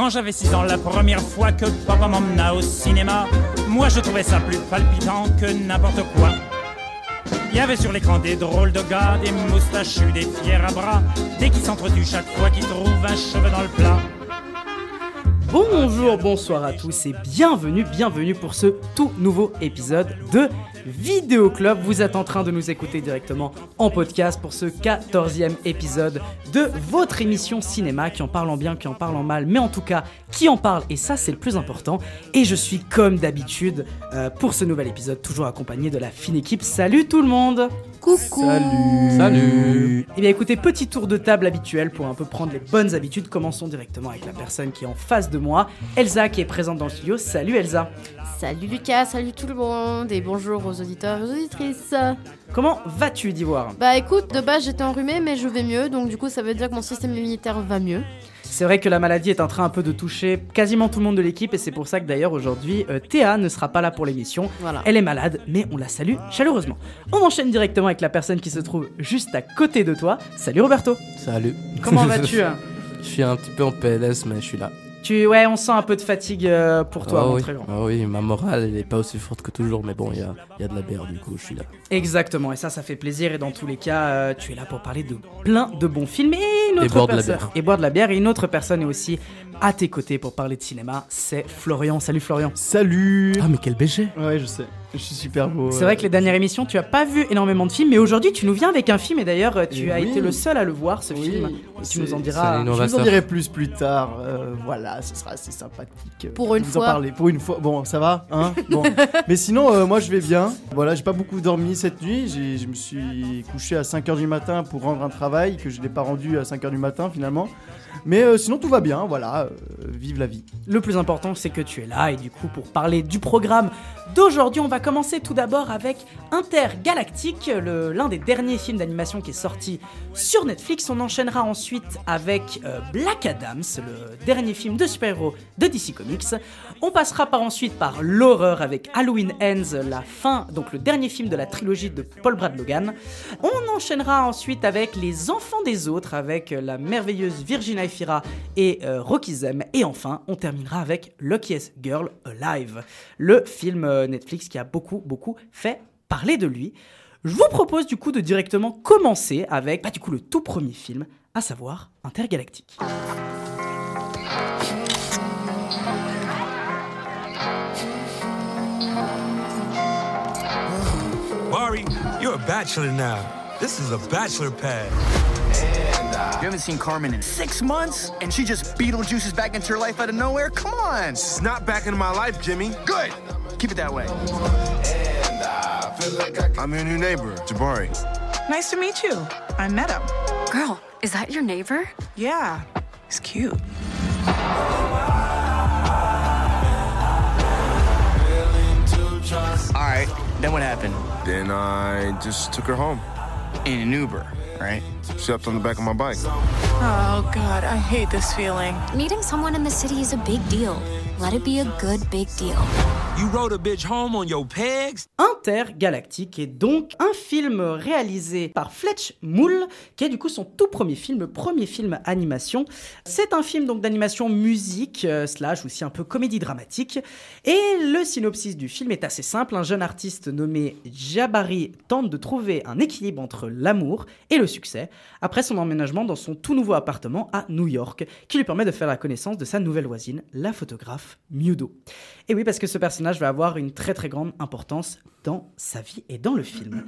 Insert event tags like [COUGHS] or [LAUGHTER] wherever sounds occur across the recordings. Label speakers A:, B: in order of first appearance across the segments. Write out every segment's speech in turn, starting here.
A: Quand j'avais 6 ans, la première fois que papa m'emmena au cinéma, moi je trouvais ça plus palpitant que n'importe quoi. Il y avait sur l'écran des drôles de gars, des moustachus, des fiers à bras, des qui s'entretuent chaque fois qu'ils trouvent un cheveu dans le plat.
B: Bonjour, bonsoir à tous et bienvenue, bienvenue pour ce tout nouveau épisode de Vidéo Club. Vous êtes en train de nous écouter directement en podcast pour ce 14e épisode de votre émission cinéma qui en parle en bien, qui en parle en mal, mais en tout cas qui en parle et ça c'est le plus important. Et je suis comme d'habitude euh, pour ce nouvel épisode toujours accompagné de la fine équipe. Salut tout le monde
C: Coucou
D: Salut
C: Salut
B: Eh bien écoutez, petit tour de table habituel pour un peu prendre les bonnes habitudes. Commençons directement avec la personne qui est en face de moi, Elsa qui est présente dans le studio. Salut Elsa
C: Salut Lucas, salut tout le monde et bonjour aux auditeurs et aux auditrices.
B: Comment vas-tu d'Ivoire?
C: Bah écoute, de base j'étais enrhumée mais je vais mieux donc du coup ça veut dire que mon système immunitaire va mieux.
B: C'est vrai que la maladie est en train un peu de toucher quasiment tout le monde de l'équipe et c'est pour ça que d'ailleurs aujourd'hui euh, Théa ne sera pas là pour l'émission.
C: Voilà.
B: Elle est malade mais on la salue chaleureusement. On enchaîne directement avec la personne qui se trouve juste à côté de toi. Salut Roberto
D: Salut
B: Comment [LAUGHS] vas-tu? Hein
D: Je suis un petit peu en PLS, mais je suis là.
B: Tu ouais, on sent un peu de fatigue euh, pour toi,
D: Ah
B: mon
D: oui.
B: très grand.
D: Ah oui, ma morale, elle est pas aussi forte que toujours, mais bon, il y a, il y a de la bière, du coup, je suis là.
B: Exactement, et ça, ça fait plaisir. Et dans tous les cas, euh, tu es là pour parler de plein de bons films et une
D: Et
B: autre
D: boire de la bière.
B: Et boire de la bière. Et une autre personne est aussi à tes côtés pour parler de cinéma. C'est Florian. Salut Florian.
E: Salut
D: Ah, mais quel BG
E: Ouais, je sais. Je suis super beau.
B: C'est vrai que les dernières émissions, tu as pas vu énormément de films, mais aujourd'hui, tu nous viens avec un film. Et d'ailleurs, tu
E: Et
B: as
E: oui.
B: été le seul à le voir, ce
E: Oui,
B: film. Et tu nous en diras.
E: Je vous en dirai plus plus tard. euh, voilà, ce sera assez sympathique. euh,
C: Pour une
E: vous
C: fois.
E: en parler. Pour une fois. Bon, ça va hein Bon. [LAUGHS] Mais sinon, euh, moi, je vais bien. Voilà, j'ai pas beaucoup dormi cette nuit. J'ai- Je me suis couché à 5h du matin pour rendre un travail que je n'ai pas rendu à 5h du matin finalement. Mais euh, sinon, tout va bien. Voilà, euh, vive la vie.
B: Le plus important, c'est que tu es là. Et du coup, pour parler du programme d'aujourd'hui, on va commencer tout d'abord avec Intergalactique, l'un des derniers films d'animation qui est sorti sur Netflix. On enchaînera ensuite avec euh, Black Adams, le dernier film de super-héros de DC Comics. On passera par ensuite par l'horreur avec Halloween Ends, la fin, donc le dernier film de la trilogie de Paul Brad Logan. On enchaînera ensuite avec Les Enfants des Autres, avec euh, la merveilleuse Virginia Efira et euh, Rocky Zem. Et enfin, on terminera avec Luckiest Girl Alive, le film Netflix qui a beaucoup, beaucoup fait parler de lui. Je vous propose du coup de directement commencer avec bah, du coup le tout premier film, à savoir Intergalactique.
F: Mari, you're a bachelor now. This is a bachelor pad.
G: You haven't seen Carmen in six months, and she just Beetlejuices back into your life out of nowhere? Come on.
F: It's not back in my life, Jimmy.
G: Good. Keep it that way.
F: I'm your new neighbor, Jabari.
H: Nice to meet you. I'm Meta.
I: Girl, is that your neighbor?
H: Yeah, he's cute.
G: All right. Then what happened?
F: Then I just took her home.
G: In an Uber, right?
F: Slept on the back of my bike.
H: Oh, God, I hate this feeling.
I: Meeting someone in the city is a big deal. Let it be a good big deal.
F: You rode a bitch home on your pegs?
B: Intergalactique est donc un film réalisé par Fletch Moule, qui est du coup son tout premier film, le premier film animation. C'est un film donc d'animation musique, euh, slash aussi un peu comédie dramatique. Et le synopsis du film est assez simple. Un jeune artiste nommé Jabari tente de trouver un équilibre entre l'amour et le succès après son emménagement dans son tout nouveau appartement à New York, qui lui permet de faire la connaissance de sa nouvelle voisine, la photographe Mudo. Et oui, parce que ce personnage va avoir une très très grande importance dans sa vie et dans le film.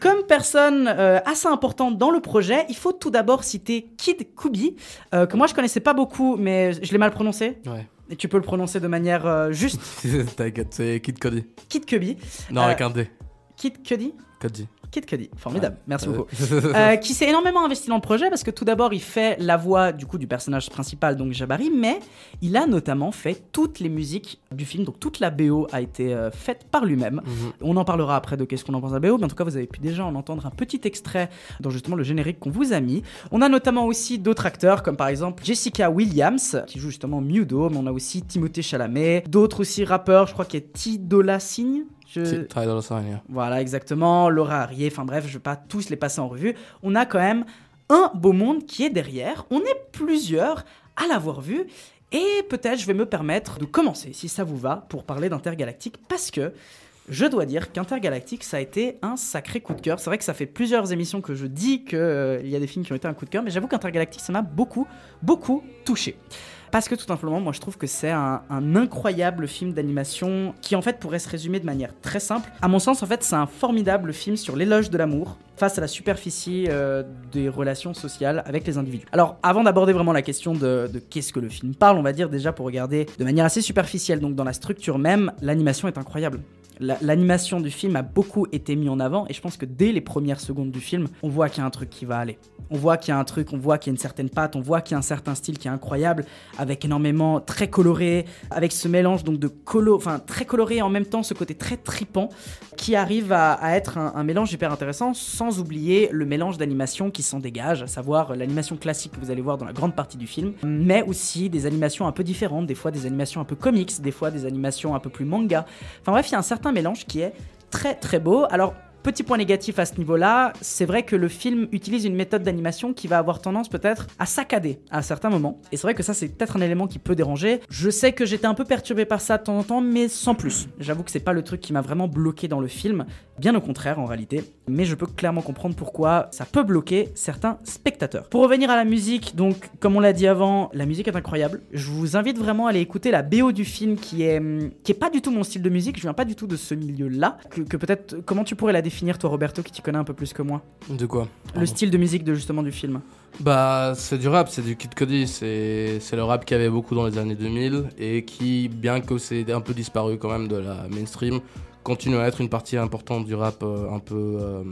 B: Comme personne euh, assez importante dans le projet, il faut tout d'abord citer Kid Kubi, euh, que moi je connaissais pas beaucoup, mais je l'ai mal prononcé.
D: Ouais.
B: Et tu peux le prononcer de manière euh, juste. [LAUGHS]
D: T'inquiète, c'est Kid Cody.
B: Kid Kubi.
D: Non, avec un D.
B: Kid Cudi
D: Cody.
B: Kid Cudi, formidable, merci [LAUGHS]
D: Euh,
B: beaucoup. Euh, qui s'est énormément investi dans le projet parce que tout d'abord il fait la voix du coup du personnage principal donc Jabari mais il a notamment fait toutes les musiques du film donc toute la BO a été euh, faite par lui-même.
D: Mhm.
B: On en parlera après de qu'est-ce qu'on en pense de la BO mais en tout cas vous avez pu déjà en entendre un petit extrait dans justement le générique qu'on vous a mis. On a notamment aussi d'autres acteurs comme par exemple Jessica Williams qui joue justement Mudo mais on a aussi Timothée Chalamet, d'autres aussi rappeurs je crois qu'il y a T Dolla Sign. Je...
D: Sign.
B: Voilà, exactement. Laura Harrier, enfin bref, je vais pas tous les passer en revue. On a quand même un beau monde qui est derrière. On est plusieurs à l'avoir vu. Et peut-être je vais me permettre de commencer, si ça vous va, pour parler d'Intergalactique, parce que je dois dire qu'Intergalactique, ça a été un sacré coup de cœur. C'est vrai que ça fait plusieurs émissions que je dis qu'il y a des films qui ont été un coup de cœur, mais j'avoue qu'Intergalactique, ça m'a beaucoup, beaucoup touché. Parce que tout simplement, moi je trouve que c'est un, incroyable film d'animation qui en fait pourrait se résumer de manière très simple. À mon sens, en fait, c'est un formidable film sur l'éloge de l'amour face à la superficie euh, des relations sociales avec les individus. Alors, avant d'aborder vraiment la question de qu'est-ce que le film parle, on va dire déjà pour regarder de manière assez superficielle, donc dans la structure même, l'animation est incroyable. La- L'animation du film a beaucoup été mis en avant et je pense que dès les premières secondes du film, on voit qu'il y a un truc qui va aller. On voit qu'il y a un truc, on voit qu'il y a une certaine patte, on voit qu'il y a un certain style qui est incroyable, avec énormément très coloré, avec ce mélange donc de colo, enfin très coloré et en même temps ce côté très tripant qui arrive à, être un, mélange hyper intéressant sans oublier le mélange d'animation qui s'en dégage, à savoir l'animation classique que vous allez voir dans la grande partie du film, mais aussi des animations un peu différentes, des fois des animations un peu comics, des fois des animations un peu plus manga. Enfin bref, il y a un certain mélange qui est très très beau. Alors Petit point négatif à ce niveau-là, c'est vrai que le film utilise une méthode d'animation qui va avoir tendance peut-être à saccader à certains moments. Et c'est vrai que ça, c'est peut-être un élément qui peut déranger. Je sais que j'étais un peu perturbé par ça de temps en temps, mais sans plus. J'avoue que c'est pas le truc qui m'a vraiment bloqué dans le film. Bien au contraire, en réalité. Mais je peux clairement comprendre pourquoi ça peut bloquer certains spectateurs. Pour revenir à la musique, donc, comme on l'a dit avant, la musique est incroyable. Je vous invite vraiment à aller écouter la BO du film qui est, hum, qui est pas du tout mon style de musique. Je viens pas du tout de ce milieu-là. Que, que peut-être, comment tu pourrais la définir, toi, Roberto, qui t'y connais un peu plus que moi
D: De quoi
B: Le style de musique de justement du film.
D: Bah, c'est du rap, c'est du Kid c'est c'est le rap qu'il y avait beaucoup dans les années 2000 et qui, bien que c'est un peu disparu quand même de la mainstream, continue à être une partie importante du rap euh, un peu. euh,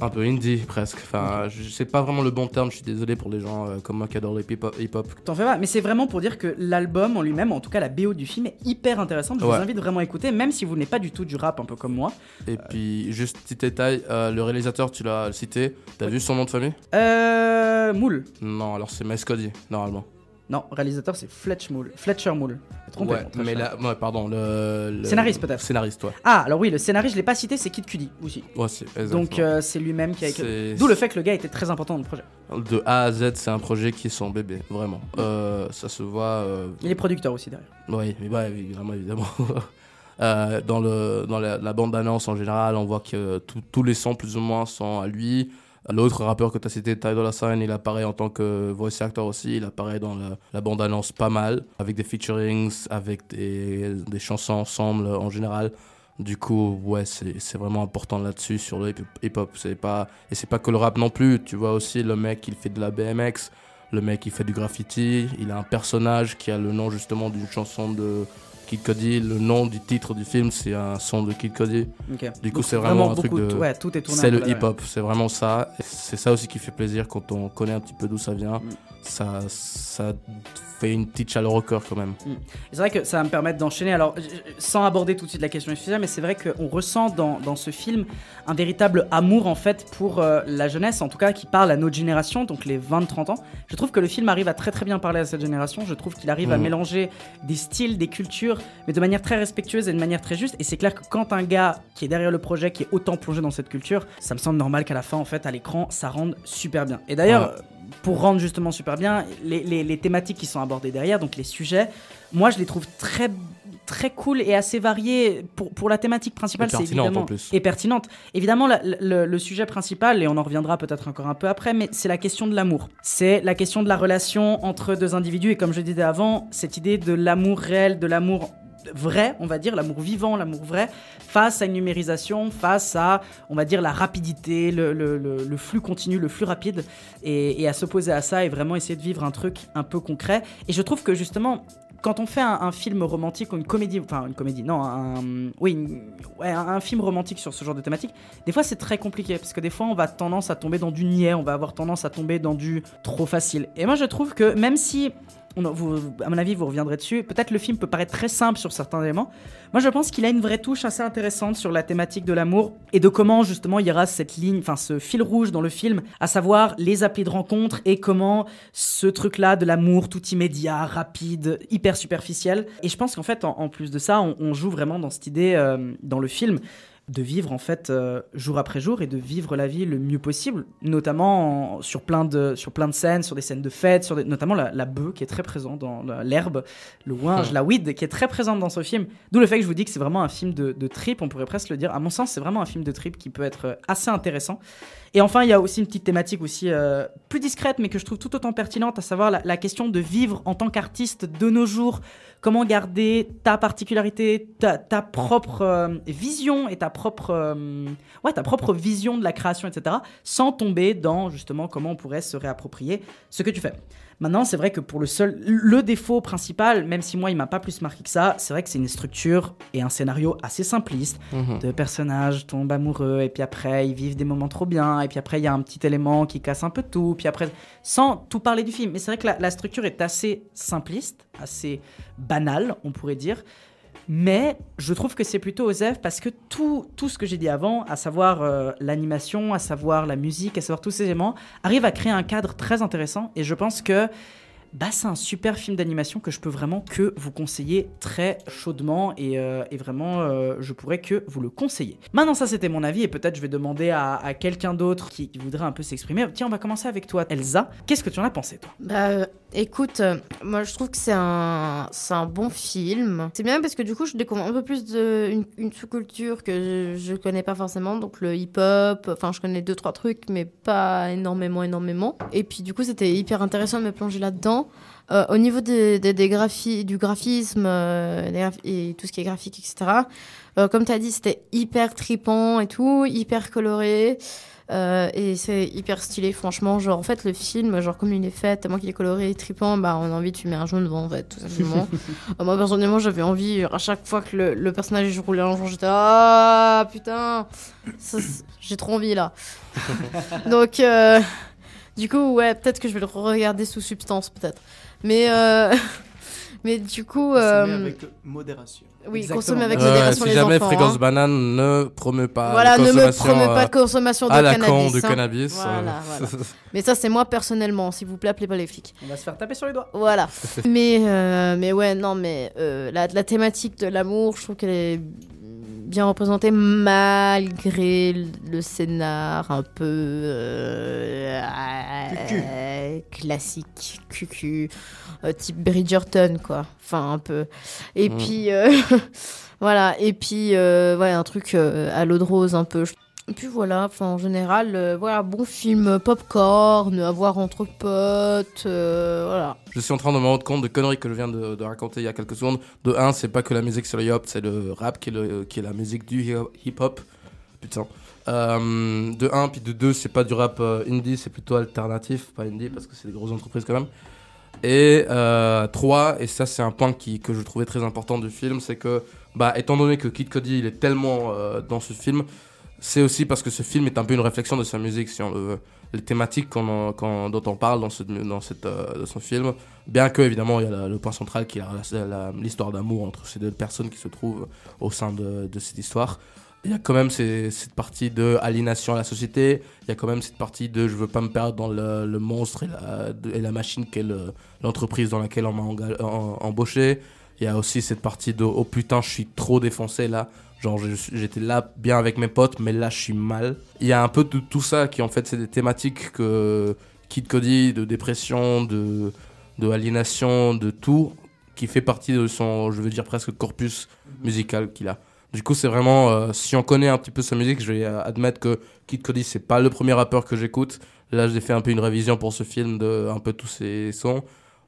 D: un peu indie presque. Enfin, je sais pas vraiment le bon terme, je suis désolé pour les gens euh, comme moi qui adorent le hip-hop.
B: T'en fais pas, mais c'est vraiment pour dire que l'album en lui-même, en tout cas la BO du film, est hyper intéressante. Je
D: Ouais.
B: vous invite vraiment à écouter, même si vous n'êtes pas du tout du rap, un peu comme moi.
D: Et puis, juste petit détail, euh, le réalisateur, tu l'as cité, t'as vu son nom de famille?
B: Euh. Moule.
D: Non, alors c'est Miles Cody, normalement.
B: Non, réalisateur c'est Fletch Moule. Fletcher Moule. Trompé,
D: ouais, mais là, ouais, pardon, le, le-
B: Scénariste, peut-être.
D: Scénariste, ouais.
B: Ah, alors oui, le scénariste, je l'ai pas cité, c'est Kid Cudi aussi.
D: Ouais, c'est
B: Donc euh, c'est lui-même qui a écrit. D'où le fait que le gars était très important dans le projet.
D: De A à Z, c'est un projet qui est son bébé, vraiment. Euh, ça se voit. euh,
B: Il est producteur aussi derrière.
D: Oui, mais ouais, évidemment, évidemment. [LAUGHS] Dans le, dans la, la bande-annonce en général, on voit que tout- tous les sons, plus ou moins, sont à lui. L'autre rappeur que tu as cité, Ty Dolla Sign, il apparaît en tant que voice actor aussi. Il apparaît dans la, bande-annonce pas mal, avec des featurings, avec des, chansons ensemble en général. Du coup, ouais, c'est vraiment important là-dessus sur le hip- hip-hop. C'est pas et c'est pas que le rap non plus. Tu vois aussi le mec, il fait de la BMX. Le mec, il fait du graffiti. Il a un personnage qui a le nom justement d'une chanson de Kid Cudi. Le nom du titre du film, c'est un son de Kid.
B: Ok.
D: Du coup, c'est vraiment, un truc de.
B: Ouais, tout est tourné.
D: c'est le
B: ouais.
D: hip-hop, c'est vraiment ça. C'est ça aussi qui fait plaisir quand on connaît un petit peu d'où ça vient.
B: Mm.
D: Ça, ça fait une petite chaleur au cœur quand même.
B: C'est vrai que ça va me permettre d'enchaîner. Alors, sans aborder tout de suite la question du sujet, mais c'est vrai qu'on ressent dans, dans ce film un véritable amour en fait pour euh, la jeunesse, en tout cas qui parle à notre génération, donc les 20-30 ans. Je trouve que le film arrive à très très bien parler à cette génération. Je trouve qu'il arrive à
D: Mhm.
B: mélanger des styles, des cultures, mais de manière très respectueuse et de manière très juste. Et c'est clair que quand un gars qui est derrière le projet, qui est autant plongé dans cette culture, ça me semble normal qu'à la fin, en fait, à l'écran, ça rende super bien. Et d'ailleurs,
D: Ouais.
B: Pour rendre justement super bien les, les- les thématiques qui sont abordées derrière, donc les sujets, moi je les trouve très très cool et assez variés. Pour, pour la thématique principale c'est évidemment
D: en plus.
B: et pertinente. Évidemment la- le, le sujet principal et on en reviendra peut-être encore un peu après mais c'est la question de l'amour. C'est la question de la relation entre deux individus et comme je disais avant cette idée de l'amour réel de l'amour vrai, on va dire, l'amour vivant, l'amour vrai, face à une numérisation, face à, on va dire, la rapidité, le, flux continu, le flux rapide, et, à s'opposer à ça et vraiment essayer de vivre un truc un peu concret. Et je trouve que justement, quand on fait un, film romantique ou une comédie, enfin une comédie, non, un, oui, un, un film romantique sur ce genre de thématique, des fois c'est très compliqué parce que des fois on va tendance à tomber dans du niais, on va avoir tendance à tomber dans du trop facile. Et moi je trouve que même si à mon avis, vous reviendrez dessus. Peut-être le film peut paraître très simple sur certains éléments. Moi, je pense qu'il a une vraie touche assez intéressante sur la thématique de l'amour et de comment justement il y aura cette ligne, enfin ce fil rouge dans le film, à savoir les applis de rencontre et comment ce truc-là de l'amour tout immédiat, rapide, hyper superficiel. Et je pense qu'en fait, en, plus de ça, on, on joue vraiment dans cette idée euh, dans le film de vivre en fait euh, jour après jour et de vivre la vie le mieux possible, notamment en- sur, plein de, sur plein de scènes, sur des scènes de fête, sur des- notamment la, la bœuf qui est très présente dans l'herbe, le ouinge,
D: Hmm.
B: la weed qui est très présente dans ce film. D'où le fait que je vous dis que c'est vraiment un film de, de trip, on pourrait presque le dire. À mon sens, c'est vraiment un film de trip qui peut être euh, assez intéressant. Et enfin, il y a aussi une petite thématique aussi euh, plus discrète, mais que je trouve tout autant pertinente, à savoir la, la question de vivre en tant qu'artiste de nos jours. Comment garder ta particularité, ta, ta propre euh, vision et ta propre, euh, ouais, ta propre vision de la création, etc., sans tomber dans justement comment on pourrait se réapproprier ce que tu fais. Maintenant, c'est vrai que pour le seul, le défaut principal, même si moi il m'a pas plus marqué que ça, c'est vrai que c'est une structure et un scénario assez simpliste.
D: Mhm.
B: Deux personnages tombent amoureux et puis après ils vivent des moments trop bien et puis après il y a un petit élément qui casse un peu tout. Puis après, sans tout parler du film, mais c'est vrai que la, la structure est assez simpliste, assez banale, on pourrait dire. Mais je trouve que c'est plutôt Osef parce que tout, ce que j'ai dit avant, à savoir euh, l'animation, à savoir la musique, à savoir tous ces éléments, arrive à créer un cadre très intéressant. Et je pense que bah, c'est un super film d'animation que je peux vraiment que vous conseiller très chaudement et, euh, vraiment euh, je pourrais que vous le conseiller. Maintenant ça c'était mon avis et peut-être je vais demander à, quelqu'un d'autre qui, voudrait un peu s'exprimer. Tiens on va commencer avec toi Elsa. Qu'est-ce que tu en as pensé toi?
C: Bah, euh, écoute, moi je trouve que c'est un, un bon film. C'est bien parce que du coup, je découvre un peu plus de une sous-culture que je, je connais pas forcément, donc le hip-hop. Enfin, je connais deux trois trucs, mais pas énormément, énormément. Et puis du coup, c'était hyper intéressant de me plonger là-dedans. Euh, au niveau des, des, des graphi- du graphisme euh, graph- et tout ce qui est graphique, etc. euh, comme tu as dit, c'était hyper tripant et tout, hyper coloré. Et c'est hyper stylé, franchement. Genre, en fait, le film, genre, comme il est fait, tellement qu'il est coloré et trippant, bah, on a envie de fumer un jaune devant, en fait, tout simplement. [LAUGHS] Moi, personnellement, j'avais envie, à chaque fois que le, le personnage roulait un jour, j'étais Ah, putain, j'ai trop envie, là. [LAUGHS] Donc, du coup, ouais, peut-être que je vais le regarder sous substance, peut-être. Mais, euh, [LAUGHS] mais du coup.
E: Consommer
C: euh,
E: avec modération.
C: Oui,
B: Exactement.
C: consommer avec modération
D: si
C: les
D: jamais
C: enfants.
D: Fréquence
C: hein.
D: Banane ne promeut pas
C: Voilà, ne me
D: consommation,
C: promet pas
D: euh,
C: de consommation de
D: à la
C: cannabis.
D: con de
C: hein.
D: cannabis.
C: Voilà,
D: euh,
C: voilà. [LAUGHS] Mais ça, c'est moi personnellement. S'il vous plaît, appelez pas les flics.
B: On va se faire taper sur les doigts.
C: Voilà. [LAUGHS] mais, euh, mais ouais, non, mais euh, la, la thématique de l'amour, je trouve qu'elle est bien représentée malgré le- scénar un peu euh,
E: Cucu.
C: euh, classique, cucu, euh, type Bridgerton, quoi. Enfin, un peu. Et
D: Mm.
C: puis, euh, [LAUGHS] voilà. Et puis, euh, ouais, un truc euh, à l'eau de rose, un peu. Et puis voilà, en général, euh, voilà, bon film popcorn, à voir entre potes, euh, voilà.
D: Je suis en train de me rendre compte de conneries que je viens de, raconter il y a quelques secondes. De un, c'est pas que la musique sur le hip-hop, c'est le rap qui est, le- qui est la musique du hi- hip-hop. Putain. Euh, de un, puis de deux, c'est pas du rap euh, indie, c'est plutôt alternatif, pas indie, parce que c'est des grosses entreprises quand même. Et euh, trois, et ça c'est un point qui, que je trouvais très important du film, c'est que, bah, étant donné que Kid Cudi il est tellement euh, dans ce film, c'est aussi parce que ce film est un peu une réflexion de sa musique, si on veut. Les thématiques dont on parle dans, ce, euh, son film, bien que évidemment il y a le point central qui est l'histoire d'amour entre ces deux personnes qui se trouvent au sein de, cette histoire. Il y a quand même cette partie de aliénation à la société, il y a quand même cette partie de je veux pas me perdre dans le, monstre et la, et la machine qu'est le- l'entreprise dans laquelle on m'a embauché. Il y a aussi cette partie de oh putain, je suis trop défoncé là. Genre, j'étais là bien avec mes potes, mais là, je suis mal. Il y a un peu tout ça qui, en fait, c'est des thématiques que Kid Cody, de dépression, de, de aliénation, de tout, qui fait partie de son, je veux dire, presque corpus musical qu'il a. Du coup, c'est vraiment, euh, si on connaît un petit peu sa musique, je vais euh, admettre que Kid Cody, c'est pas le premier rappeur que j'écoute. Là, j'ai fait un peu une révision pour ce film de un peu tous ses sons.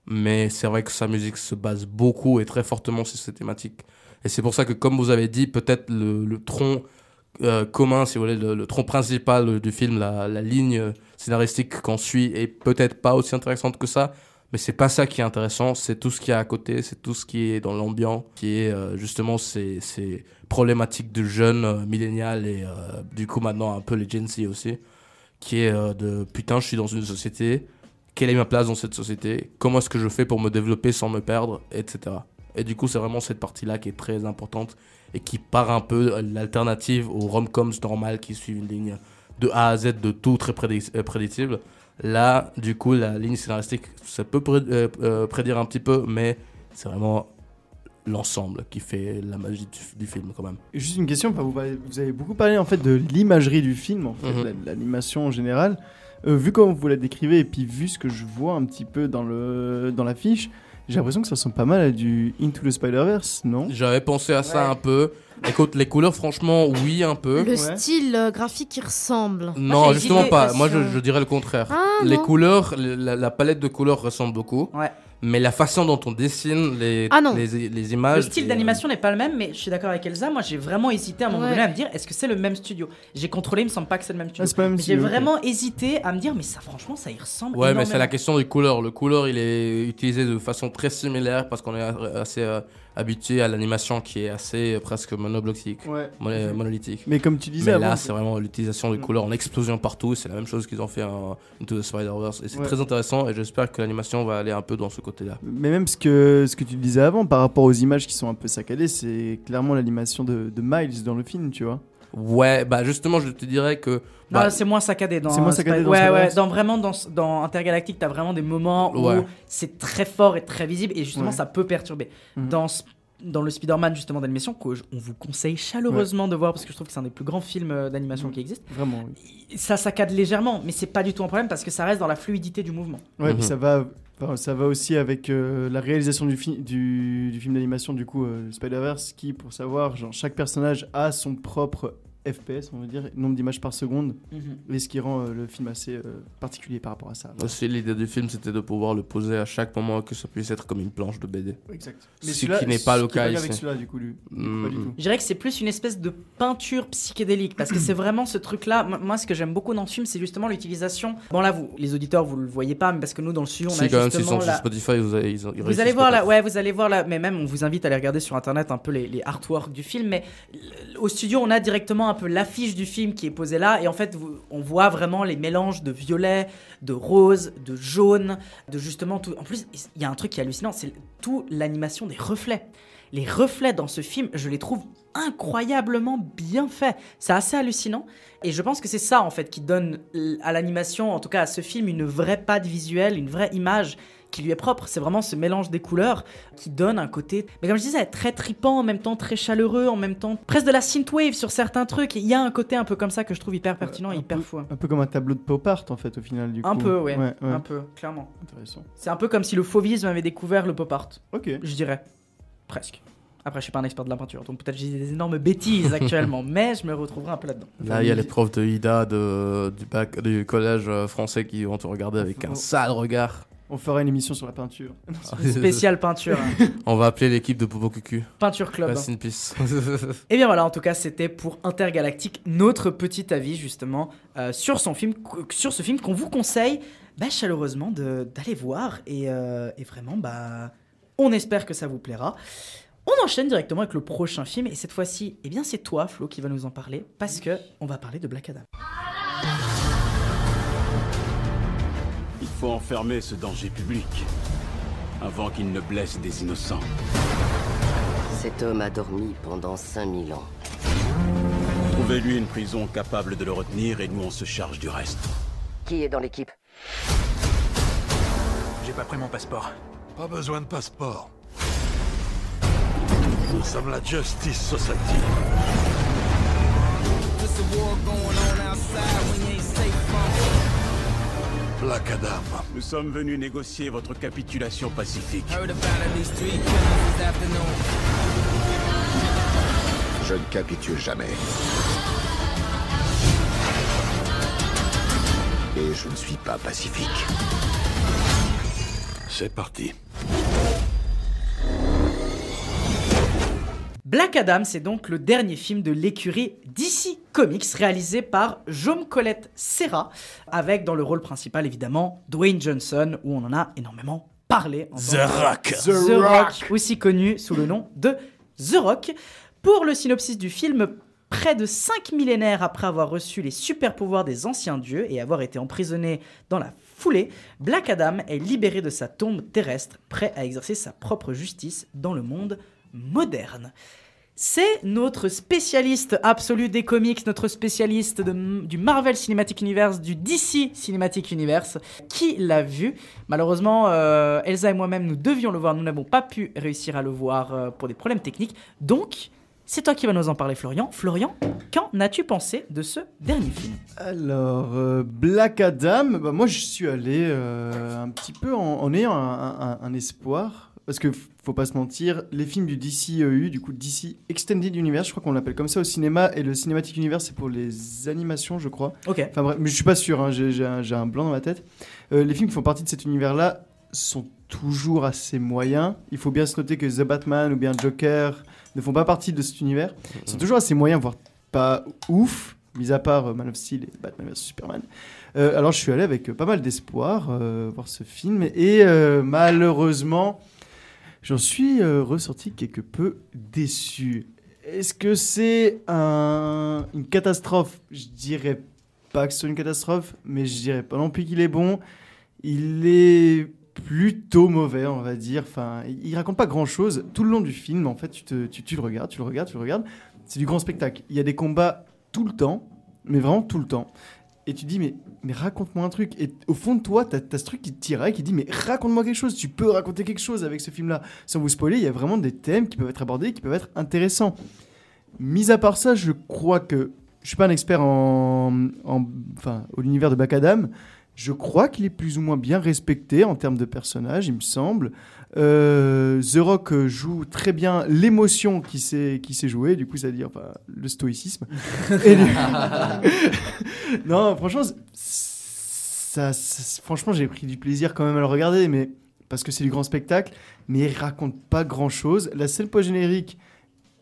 D: Mais c'est vrai que sa musique se base beaucoup et très fortement sur ces thématiques. Et c'est pour ça que, comme vous avez dit, peut-être le, tronc euh, commun, si vous voulez, le, tronc principal du film, la, ligne scénaristique qu'on suit est peut-être pas aussi intéressante que ça. Mais c'est pas ça qui est intéressant, c'est tout ce qui est à côté, c'est tout ce qui est dans l'ambiance, qui est euh, justement ces, problématiques de jeunes euh, millénials et euh, du coup maintenant un peu les Gen Z aussi, qui est euh, de putain, je suis dans une société, quelle est ma place dans cette société, comment est-ce que je fais pour me développer sans me perdre, etc. Et du coup, c'est vraiment cette partie-là qui est très importante et qui part un peu l'alternative aux rom-coms normales qui suivent une ligne de A à Z de tout très euh, prédictible. Là, du coup, la ligne scénaristique, ça peut euh, euh, prédire un petit peu, mais c'est vraiment l'ensemble qui fait la magie du, du film quand même.
E: Juste une question, vous, avez- beaucoup parlé en fait de l'imagerie du film, en fait,
D: Mhm.
E: la- l'animation en général. Euh, vu comment vous la décrivez et puis vu ce que je vois un petit peu dans le dans l'affiche, j'ai l'impression que ça ressemble pas mal à du Into the Spider-Verse, non?
D: J'avais pensé à ça
B: Ouais.
D: un peu. Écoute, les couleurs, franchement, oui, un peu.
C: Le
E: Ouais.
C: style euh, graphique qui ressemble.
D: Non, justement pas. Moi, je, dirais le contraire.
C: Ah,
D: les
C: non.
D: couleurs, le- la, la palette de couleurs ressemble beaucoup.
B: Ouais.
D: Mais la façon dont on dessine les,
C: Ah non.
D: les, les
B: Le
D: images.
B: style
D: et, euh,
B: d'animation n'est pas le même, mais je suis d'accord avec Elsa. Moi, j'ai vraiment hésité à un moment
C: Ouais.
B: donné à me dire est-ce que c'est le même studio? J'ai contrôlé, il me semble pas que c'est le même studio.
E: Ah, c'est pas le même
B: Mais j'ai
E: studio, ok.
B: vraiment hésité à me dire mais ça, franchement, ça y ressemble.
D: Ouais, mais c'est la question du couleur. Le couleur, il est utilisé de façon très similaire parce qu'on est assez euh, habitué à l'animation qui est assez euh, presque monoblotique,
E: Ouais.
D: mono- monolithique.
E: Mais comme tu disais
D: Mais là, c'est vraiment l'utilisation du
E: Mm.
D: couleur en explosion partout. C'est la même chose qu'ils ont fait en Into the Spider-Verse. Et c'est
E: Ouais.
D: très intéressant. Et j'espère que l'animation va aller un peu dans ce côté-là.
E: Mais même ce que, ce que tu disais avant, par rapport aux images qui sont un peu saccadées, c'est clairement l'animation de, de Miles dans le film, tu vois.
D: Ouais, bah justement, je te dirais que.
B: Non,
D: bah,
B: c'est moins saccadé dans.
E: C'est moins saccadé dans
B: Ouais, ouais. Dans vraiment dans, dans Intergalactique, t'as vraiment des moments où c'est très fort et très visible et justement
E: Ouais.
B: ça peut perturber.
E: Mhm.
B: Dans dans le Spider-Man justement d'animation qu'on vous conseille chaleureusement de voir parce que je trouve que c'est un des plus grands films euh, d'animation
E: Mhm.
B: qui existent.
E: Vraiment, oui.
B: Ça saccade légèrement, mais c'est pas du tout un problème parce que ça reste dans la fluidité du mouvement.
E: Ouais,
D: Mhm.
E: puis ça va, ça va aussi avec euh, la réalisation du film d'animation, du coup, euh, Spider-Verse, qui, pour savoir, genre, chaque personnage a son propre FPS, on va dire, nombre d'images par seconde, et ce qui rend euh, le film assez euh, particulier par rapport à ça.
D: Aussi, l'idée du film, c'était de pouvoir le poser à chaque moment que ça puisse être comme une planche de BD.
E: Exact.
D: Ce
E: celui-là-
D: qui n'est pas le
E: ce qui est
D: cas
E: avec
D: ici.
E: celui-là, du coup, lui.
D: Mm,
E: Pas du tout.
B: Je dirais que c'est plus une espèce de peinture psychédélique parce que c'est vraiment ce truc-là. Moi, ce que j'aime beaucoup dans ce film, c'est justement l'utilisation. Bon, là, vous, les auditeurs, vous le voyez pas, mais parce que nous, dans le studio, on
D: Si,
B: a
D: quand même,
B: justement
D: sont sur
B: la-
D: Spotify, vous, avez, ils ont, ils
B: Vous
D: réussissent
B: allez voir là, ouais, vous allez voir là, mais même on vous invite à aller regarder sur internet un peu les, les artworks du film. Mais au studio, on a directement un l'affiche du film qui est posée là, et en fait, on voit vraiment les mélanges de violet, de rose, de jaune, de justement tout. En plus, il y a un truc qui est hallucinant, c'est tout l'animation des reflets. Les reflets dans ce film, je les trouve incroyablement bien faits. C'est assez hallucinant. Et je pense que c'est ça, en fait, qui donne à l'animation, en tout cas à ce film, une vraie patte visuelle, une vraie image qui lui est propre. C'est vraiment ce mélange des couleurs qui donne un côté, mais comme je disais, très tripant, en même temps très chaleureux, en même temps presque de la synthwave sur certains trucs. Il y a un côté un peu comme ça que je trouve hyper pertinent et
E: un
B: hyper
E: peu-
B: fou. hein.
E: Un peu comme un tableau de pop art, en fait, au final, du
B: Un
E: coup.
B: peu, ouais.
E: Ouais, ouais.
B: Un peu, clairement.
E: Intéressant.
B: C'est un peu comme si le fauvisme avait découvert le pop art,
E: Ok.
B: je dirais. Presque. Après, je suis pas un expert de la peinture, donc peut-être que j'ai des énormes bêtises actuellement, [LAUGHS] mais je me retrouverai un peu là-dedans.
D: Là, il y a les profs de Ida de, du, bac, du collège euh, français qui vont te regarder avec un sale regard.
E: On fera une émission sur la peinture. [LAUGHS]
B: Spéciale peinture, hein.
D: On va appeler l'équipe de Popo Cucu.
B: peinture club.
D: Rest in peace. [LAUGHS]
B: Et bien voilà, en tout cas, c'était pour Intergalactique notre petit avis justement euh, sur son film, sur ce film qu'on vous conseille bah, chaleureusement de- d'aller voir et, euh, et vraiment, bah, on espère que ça vous plaira. On enchaîne directement avec le prochain film et cette fois-ci, eh bien, c'est toi, Flo, qui va nous en parler parce que on va parler de Black Adam.
J: Faut enfermer ce danger public avant qu'il ne blesse des innocents.
K: Cet homme a dormi pendant 5000 ans.
J: Trouvez-lui une prison capable de le retenir et nous on se charge du reste.
K: Qui est dans l'équipe?
G: J'ai pas pris mon passeport.
F: Pas besoin de passeport. Nous sommes la Justice Society. Black Adam.
J: Nous sommes venus négocier votre capitulation pacifique.
L: Je ne capitule jamais. Et je ne suis pas pacifique.
F: C'est parti.
B: Black Adam, c'est donc le dernier film de l'écurie DC Comics réalisé par Jaume Colette Serra, avec dans le rôle principal évidemment Dwayne Johnson, où on en a énormément parlé. en tant
F: The Rock.
B: The, Rock, aussi connu sous le nom de The Rock. Pour le synopsis du film, près de 5 millénaires après avoir reçu les super pouvoirs des anciens dieux et avoir été emprisonné dans la foulée, Black Adam est libéré de sa tombe terrestre, prêt à exercer sa propre justice dans le monde moderne. C'est notre spécialiste absolu des comics, notre spécialiste du Marvel Cinematic Universe, du DC Cinematic Universe, qui l'a vu. Malheureusement, euh, Elsa et moi-même, nous devions le voir, nous n'avons pas pu réussir à le voir euh, pour des problèmes techniques. Donc, c'est toi qui vas nous en parler, Florian. Florian, qu'en as-tu pensé de ce dernier film?
E: Alors, euh, Black Adam, bah, moi je suis allé un petit peu en, ayant un espoir. Parce que faut pas se mentir, les films du DCEU, du coup DC Extended Universe, je crois qu'on l'appelle comme ça au cinéma, et le Cinematic Universe c'est pour les animations, je crois.
B: Ok.
E: Enfin bref, mais je suis pas sûr, hein, j'ai un, blanc dans ma tête. Euh, les films qui font partie de cet univers-là sont toujours assez moyens. Il faut bien se noter que The Batman ou bien Joker ne font pas partie de cet univers. Ils sont toujours assez moyens, voire pas ouf, mis à part euh, Man of Steel et Batman vs Superman. Euh, alors je suis allé avec pas mal d'espoir euh, voir ce film et malheureusement j'en suis euh, ressorti quelque peu déçu. Est-ce que c'est un- une catastrophe? Je dirais pas que c'est une catastrophe, mais je dirais pas non plus qu'il est bon. Il est plutôt mauvais, on va dire. Enfin, il raconte pas grand-chose. Tout le long du film, en fait, tu le regardes, tu le regardes, tu le regardes. C'est du grand spectacle. Il y a des combats tout le temps, mais vraiment tout le temps. Et tu dis, mais, mais raconte-moi un truc. Et au fond de toi, tu as, ce truc qui te tiraille, qui dit, mais raconte-moi quelque chose. Tu peux raconter quelque chose avec ce film-là. Sans vous spoiler, il y a vraiment des thèmes qui peuvent être abordés, qui peuvent être intéressants. Mis à part ça, je crois que je suis pas un expert en, en enfin, au l'univers de Black Adam. Je crois qu'il est plus ou moins bien respecté en termes de personnage, il me semble. Euh, The Rock euh, joue très bien l'émotion qui s'est jouée, du coup, c'est-à-dire le stoïcisme. [LAUGHS] Non, franchement, franchement, j'ai pris du plaisir quand même à le regarder, mais parce que c'est du grand spectacle, mais il raconte pas grand-chose. La scène post-générique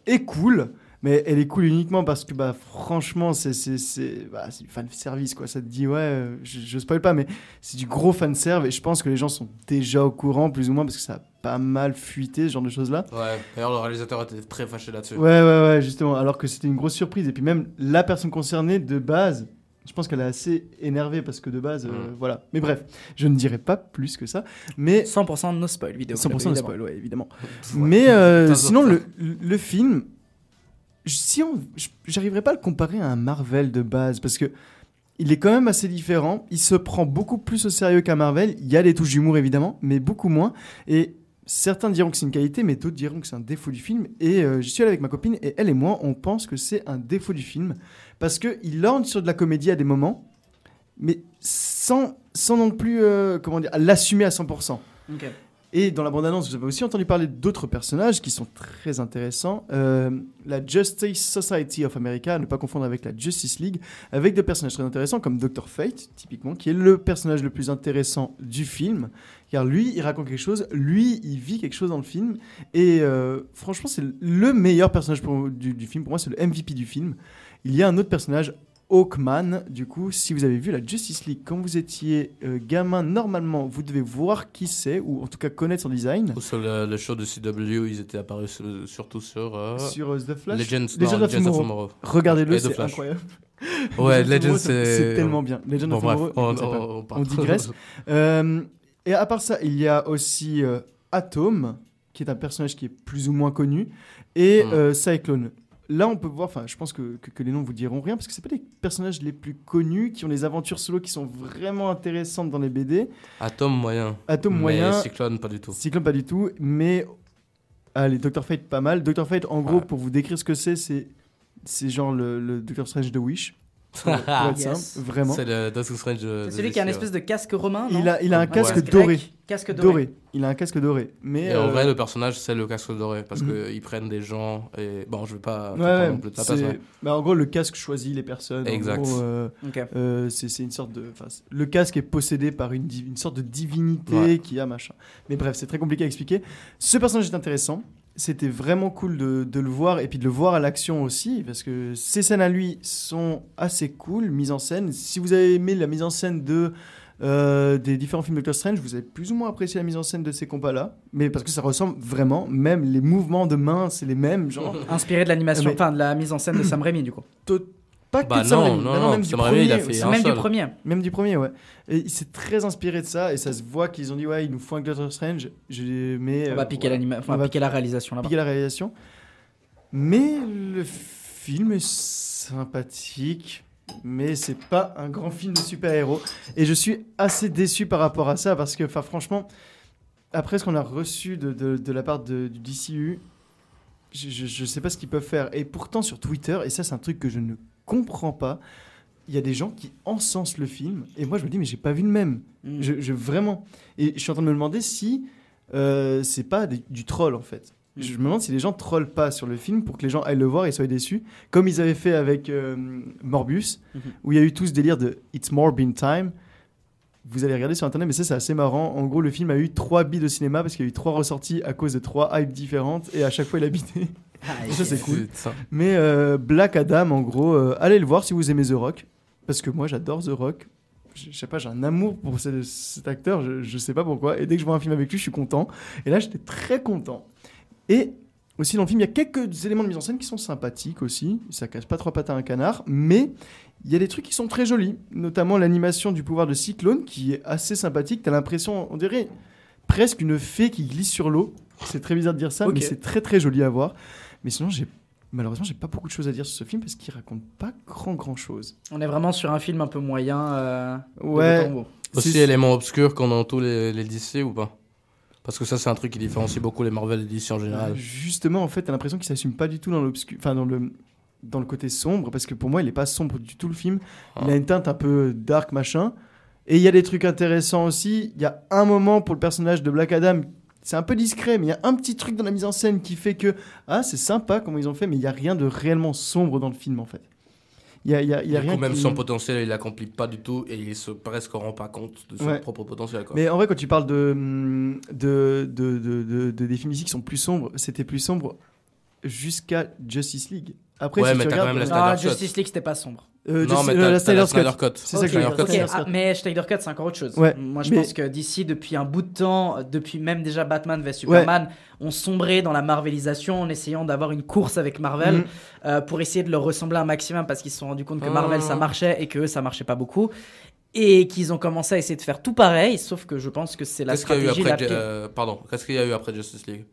E: est cool, mais elle est cool uniquement parce que, bah, franchement, c'est c'est- c'est bah, du fan service, quoi. Ça te dit, ouais, euh, je, je spoil pas, mais c'est du gros fan serve et je pense que les gens sont déjà au courant, plus ou moins, parce que ça a pas mal fuité, ce genre de choses-là.
D: Ouais, d'ailleurs, le réalisateur était très fâché là-dessus.
E: Ouais, ouais, ouais, justement. Alors que c'était une grosse surprise. Et puis même la personne concernée, de base, je pense qu'elle est assez énervée parce que de base, euh,
D: Mm.
E: voilà. Mais bref, je ne dirais pas plus que ça. Mais
B: 100% de no spoil vidéo.
E: 100% de
B: évidemment.
E: spoil, ouais, évidemment.
D: Ouais.
E: Mais euh, sinon, le, le film, si on, j'arriverais pas à le comparer à un Marvel de base parce que il est quand même assez différent. Il se prend beaucoup plus au sérieux qu'un Marvel. Il y a des touches d'humour évidemment, mais beaucoup moins. Et certains diront que c'est une qualité, mais d'autres diront que c'est un défaut du film. Et euh, j'y suis allé avec ma copine et elle et moi, on pense que c'est un défaut du film parce que il orne sur de la comédie à des moments, mais sans, sans non plus, euh, comment dire, l'assumer à 100%.
B: Ok.
E: Et dans la bande-annonce, vous avez aussi entendu parler d'autres personnages qui sont très intéressants. Euh, la Justice Society of America, ne pas confondre avec la Justice League, avec des personnages très intéressants comme Dr. Fate, typiquement, qui est le personnage le plus intéressant du film. Car lui, il raconte quelque chose, lui, il vit quelque chose dans le film. Et euh, franchement, c'est le meilleur personnage du film. Pour moi, c'est le MVP du film. Il y a un autre personnage, Hawkman. Du coup, si vous avez vu la Justice League quand vous étiez euh, gamin, normalement, vous devez voir qui c'est, ou en tout cas connaître son design.
D: Ou sur le, le show de CW, ils étaient apparus sur- surtout sur. euh,
E: Sur euh, The Flash
D: Legends,
E: Legends
D: non,
E: of
D: Legends
E: Tomorrow.
D: Tomorrow.
E: Regardez-le, c'est incroyable. [LAUGHS]
D: Ouais,
E: Legends
D: c'est.
E: tellement bien. Legends
D: Bon,
E: of
D: bref,
E: Tomorrow,
D: on, on-
E: digresse. [LAUGHS] Euh, et à part ça, il y a aussi Atom, qui est un personnage qui est plus ou moins connu, et
D: Mm.
E: euh, Cyclone. Là, on peut voir, enfin, je pense que, que, que les noms vous diront rien, parce que c'est pas les personnages les plus connus, qui ont des aventures solo qui sont vraiment intéressantes dans les BD.
D: Atom moyen.
E: Atom
D: Mais
E: moyen.
D: Cyclone, pas du tout.
E: Cyclone, pas du tout, mais. Allez, Dr. Fate, pas mal. Dr. Fate, en gros,
D: Ouais.
E: pour vous décrire ce que c'est, c'est. C'est genre le, le Dr. Strange de Wish. Pour, [LAUGHS] pour être
B: Yes.
E: simple, vraiment.
D: C'est le Doctor Strange.
B: C'est celui qui a un
D: DC,
B: espèce de casque romain. non
E: Il a, il a un
B: Ouais.
E: casque doré.
B: Casque doré.
E: doré. Il a un casque doré. Mais
D: Et en
E: euh,
D: vrai, le personnage, c'est le casque doré. Parce
E: Mhm.
D: qu'ils prennent des gens. Et bon, je vais pas.
E: ouais, ouais,
D: place, mais-
E: bah, en gros, le casque choisit les personnes.
D: Exact.
E: euh,
B: Ok.
E: euh, c'est c'est une sorte de. le casque est possédé par une, div- une sorte de divinité
D: Ouais.
E: qui a machin. Mais bref, c'est très compliqué à expliquer. Ce personnage est intéressant. C'était vraiment cool de, de le voir et puis de le voir à l'action aussi parce que ces scènes à lui sont assez cool, mise en scène. Si vous avez aimé la mise en scène de euh, des différents films de Doctor Strange, vous avez plus ou moins apprécié la mise en scène de ces combats-là, mais parce que ça ressemble vraiment, même les mouvements de main, c'est les mêmes, genre.
B: Inspiré de l'animation,
E: Mais-
B: enfin de la mise en scène de Sam Raimi du coup.
E: Pas que
D: Bah
E: de Sam
D: non,
E: Raimi,
D: non,
E: bah
D: non,
E: même du
D: il a
E: premier,
D: fait
E: c'est
D: un
B: Même du premier.
E: Même du premier, ouais. Et il s'est très inspiré de ça, et ça se voit qu'ils ont dit, ouais, il nous faut un Doctor Strange. Je, mais,
B: On
E: euh,
B: va piquer, l'anima- enfin,
E: On va
B: piquer la réalisation là-bas.
E: piquer la réalisation. Mais le film est sympathique, mais c'est pas un grand film de super-héros. Et je suis assez déçu par rapport à ça, parce que, enfin, franchement, après ce qu'on a reçu de, de- de la part de- du DCU, je, je, je sais pas ce qu'ils peuvent faire. Et pourtant, sur Twitter, et ça, c'est un truc que je ne comprends pas, il y a des gens qui encensent le film, et moi, je me dis, mais j'ai pas vu le même.
B: Mm.
E: Je, je- vraiment. Et je suis en train de me demander si euh, c'est pas des- du troll, en fait. Je me demande si les gens trollent pas sur le film pour que les gens aillent le voir et soient déçus, comme ils avaient fait avec euh, Morbius,
B: Mhm.
E: où il y a eu tout ce délire de It's Morbin Time. Vous allez regarder sur internet, mais ça c'est assez marrant. En gros, le film a eu trois billes de cinéma parce qu'il y a eu trois ressorties à cause de trois hypes différentes et à chaque fois il a bidé. [LAUGHS] ça c'est cool. Mais euh, Black Adam, en gros, euh, allez le voir si vous aimez The Rock, parce que moi j'adore The Rock. Je je sais pas, j'ai un amour pour ce- cet acteur, je, je sais pas pourquoi. Et dès que je vois un film avec lui, je suis content. Et là, j'étais très content. Et aussi dans le film, il y a quelques éléments de mise en scène qui sont sympathiques aussi. Ça casse pas trois pattes à un canard, mais il y a des trucs qui sont très jolis, notamment l'animation du pouvoir de Cyclone qui est assez sympathique. T'as l'impression, on dirait presque une fée qui glisse sur l'eau. C'est très bizarre de dire ça, mais c'est très très joli à voir. Mais sinon, j'ai malheureusement, j'ai pas beaucoup de choses à dire sur ce film parce qu'il raconte pas grand grand chose.
B: On est vraiment sur un film un peu moyen. euh,
E: Ouais.
D: Aussi,
E: C'est-
D: éléments obscurs qu'on a dans tous les, les DC ou pas? Parce que ça, c'est un truc qui différencie beaucoup les Marvel et DC en général.
E: Euh, Justement, en fait, t'as l'impression qu'il s'assume pas du tout dans l'obscur, enfin dans le dans le côté sombre, parce que pour moi, il est pas sombre du tout le film. Il a une teinte un peu dark machin. Et il y a des trucs intéressants aussi. Il y a un moment pour le personnage de Black Adam. C'est un peu discret, mais il y a un petit truc dans la mise en scène qui fait que ah c'est sympa comment ils ont fait, mais il y a rien de réellement sombre dans le film en fait. Il y a, y a, il y a
D: Du
E: rien.
D: même
E: qui-
D: son potentiel, il l'accomplit pas du tout et il se presque rend pas compte de son
E: Ouais.
D: propre potentiel. Quoi.
E: Mais en vrai, quand tu parles de, hum, de, de, de, de- de- des films ici qui sont plus sombres, c'était plus sombre jusqu'à Justice League. Après,
D: Ouais,
E: si
D: mais
E: tu
D: quand
E: regardes,
D: même la
E: euh,
B: Ah,
D: Cut.
B: Justice League, c'était pas sombre.
E: euh,
D: Non, mais
E: euh,
D: t'as-
E: la
D: t'as la Snyder
E: Cut. C'est
B: Ok,
E: ça que je veux
D: Snyder
E: dire,
D: Cut.
E: la
B: ok,
E: Snyder's
B: ah,
E: Cut.
B: mais Snyder Cut, c'est encore autre chose.
E: Ouais,
B: Moi, je
E: mais-
B: pense que d'ici, depuis un bout de temps, depuis même déjà Batman vs Superman, on sombrait dans la Marvelisation en essayant d'avoir une course avec Marvel euh, pour essayer de leur ressembler un maximum parce qu'ils se sont rendus compte que
D: Ah.
B: Marvel ça marchait et que eux ça marchait pas beaucoup. Et qu'ils ont commencé à essayer de faire tout pareil, sauf que je pense que c'est la
D: Qu'est-ce qu'il y a eu
B: stratégie
D: après euh, Pardon, qu'est-ce qu'il y a eu après Justice League?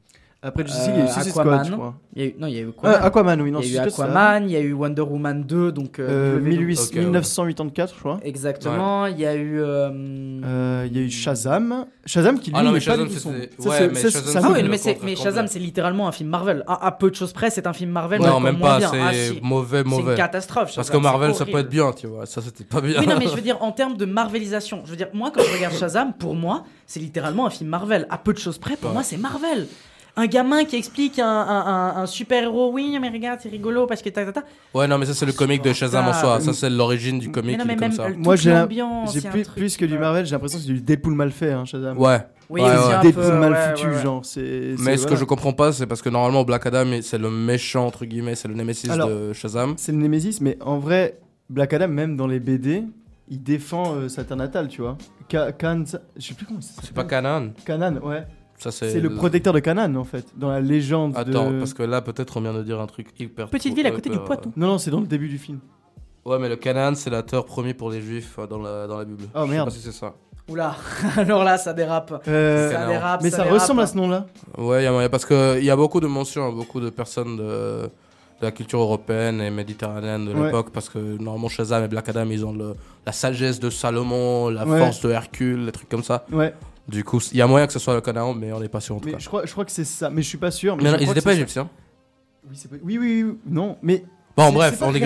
E: Après Justice League, il y a eu
B: Euh,
E: Suicide
B: Aquaman.
E: Squad, je crois.
B: Il y a eu- non, il y a eu Aquaman.
E: Ah, Aquaman, oui, non,
B: il y a eu. Aquaman, il y a eu Wonder Woman 2, donc
E: Euh,
B: euh,
E: 1800
D: Ok, ouais.
E: 1984, je crois.
B: Exactement, il y a eu. euh,
E: Euh, Il y a eu Shazam. Shazam qui lui
D: Ah non, mais
E: n'est pas
D: Shazam,
E: du tout
D: c'était-
E: sombre.
D: ouais, mais
E: c'est-
D: Shazam,
E: ça
B: Ah oui, mais, c'est-. Shazam, c'est littéralement un film Marvel. À, à peu de choses près, c'est un film Marvel.
D: Non, même pas,
B: bien.
D: c'est
B: Ah, si.
D: mauvais,
B: C'est
D: mauvais.
B: une catastrophe.
D: Parce que Marvel,
B: c'est
D: ça peut être bien, tu vois. Ça, c'était pas bien.
B: Oui, non, mais je veux [LAUGHS] dire, en termes de Marvelisation, je veux dire, moi, quand je regarde Shazam, pour moi, c'est littéralement un film Marvel. À peu de choses près, pour moi, c'est Marvel. Un gamin qui explique un, un- un- un super-héros, oui, mais regarde, c'est rigolo parce que ta, ta, ta.
D: Ouais, non, mais ça, c'est le comique de Shazam en soi. Ça, c'est l'origine du comique,
B: non,
D: il
B: mais
D: est comme
B: même,
D: ça.
B: euh,
E: Moi, j'ai plus, plus que du
B: euh,
E: Marvel, j'ai l'impression que c'est du Deadpool mal fait, hein, Shazam.
D: Ouais.
B: Oui,
D: Ouais, ouais.
E: Deadpool
B: peu,
E: mal
B: ouais,
E: foutu,
B: ouais, ouais.
E: genre. c'est-
D: Mais
E: c'est-
D: ce que je comprends pas, c'est parce que normalement, Black Adam, c'est le méchant, entre guillemets, c'est le némésis
E: Alors,
D: de Shazam.
E: C'est le Nemesis, mais en vrai, Black Adam, même dans les BD, il défend euh, sa terre natale, tu vois. Ka- Khan, je sais plus comment ça
D: C'est pas. Canon.
E: Canaan, ouais.
D: C'est
E: le protecteur de Canaan, en fait, dans la légende
D: Attends,
E: de...
D: parce que là, peut-être on vient de dire un truc hyper.
B: Petite ville à côté du Poitou.
E: Non, non, c'est dans le début du film.
D: euh, Ouais, mais le Canaan, c'est la terre promise pour les juifs euh, dans la, dans la Bible.
E: Oh,
D: Je sais
E: merde.
D: pas si c'est ça.
B: Oula, [LAUGHS] alors là, ça dérape.
E: Euh,
B: ça dérape,
E: mais ça,
B: dérape.
E: ressemble à ce nom-là.
D: Ouais, y a parce qu'il y a beaucoup de mentions, beaucoup de personnes de, de la culture européenne et méditerranéenne de
E: Ouais.
D: l'époque, parce que normalement Shazam et Black Adam, ils ont le, la sagesse de Salomon, la
E: Ouais.
D: force de Hercule, des trucs comme ça.
E: Ouais.
D: Du coup, il y a moyen que ce soit le Canaan, mais on n'est pas sûr en tout
E: Mais
D: cas.
E: je crois, je crois que c'est ça, mais je suis pas sûr. Mais,
D: Mais
E: je
D: non, ils
E: crois
D: étaient
E: que
D: pas
E: c'est ça.
D: égyptiens.
E: Oui, pas- oui, oui, oui, non, mais.
D: Bon, bref, on
E: fait.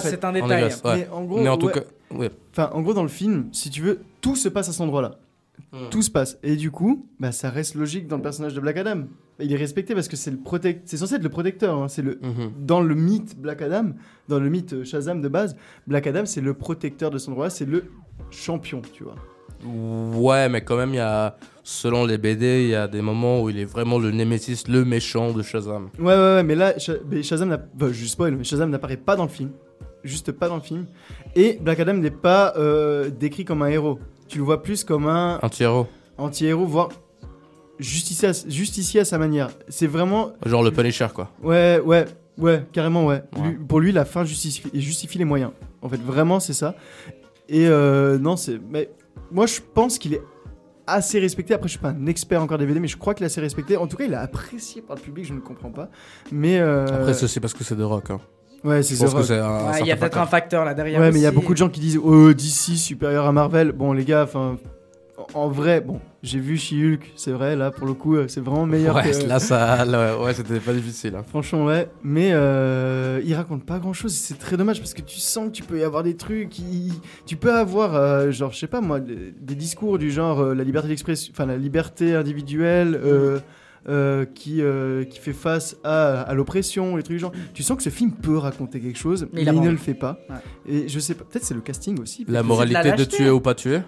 B: c'est un détail.
D: ouais.
E: Mais en gros,
D: Mais en tout
E: ouais.
D: cas, ouais.
E: Enfin, en gros, dans le film, si tu veux, tout se passe à cet endroit-là.
D: Hmm.
E: Tout se passe. Et du coup, bah, ça reste logique dans le personnage de Black Adam. Il est respecté parce que c'est le protect... c'est censé être le protecteur. hein. C'est le
D: Mhm.
E: dans le mythe Black Adam, dans le mythe Shazam de base, Black Adam c'est le protecteur de cet endroit-là, c'est le champion, tu vois.
D: Ouais, mais quand même, il y a, selon les BD, il y a des moments où il est vraiment le némésis, le méchant de Shazam.
E: Ouais, ouais, ouais, mais là, mais Shazam, n'a- enfin, je spoil, mais Shazam n'apparaît pas dans le film. Juste pas dans le film. Et Black Adam n'est pas euh, décrit comme un héros. Tu le vois plus comme un
D: Anti-héros.
E: anti-héros, voire justicier à, justicier à sa manière. C'est vraiment.
D: Genre le Punisher, quoi.
E: Ouais, ouais, ouais, carrément, ouais.
D: Ouais.
E: Lui- pour lui, la fin justifie, justifie les moyens. En fait, vraiment, c'est ça. Et euh, non, c'est. Mais moi, je pense qu'il est assez respecté. Après, je suis pas un expert encore DVD, mais je crois qu'il est assez respecté. En tout cas, il est apprécié par le public, je ne comprends pas. Mais euh,
D: Après, ça, c'est parce que c'est de rock. Hein.
E: Ouais, c'est
D: un
B: il y a peut-être un facteur là derrière.
E: Ouais, mais il y a beaucoup de gens qui disent oh, DC supérieur à Marvel. Bon, les gars, enfin, en- vrai, bon, j'ai vu She-Hulk, c'est vrai, là, pour le coup, euh, c'est vraiment meilleur
D: Ouais,
E: que.
D: là, ça, là, ouais, c'était pas difficile. hein.
E: Franchement, ouais. Mais euh, il raconte pas grand chose. C'est très dommage parce que tu sens que tu peux y avoir des trucs. Tu peux avoir, euh, genre, je sais pas moi, des, discours du genre euh, la liberté d'expression, enfin la liberté individuelle. euh, euh, qui, euh, qui fait face à, à l'oppression, les trucs du genre. Tu sens que ce film peut raconter quelque chose,
B: Mais
E: mais,
B: il
E: ne le fait pas.
B: Ouais.
E: Et je sais pas, peut-être c'est le casting aussi.
D: La moralité de tuer ou pas tuer.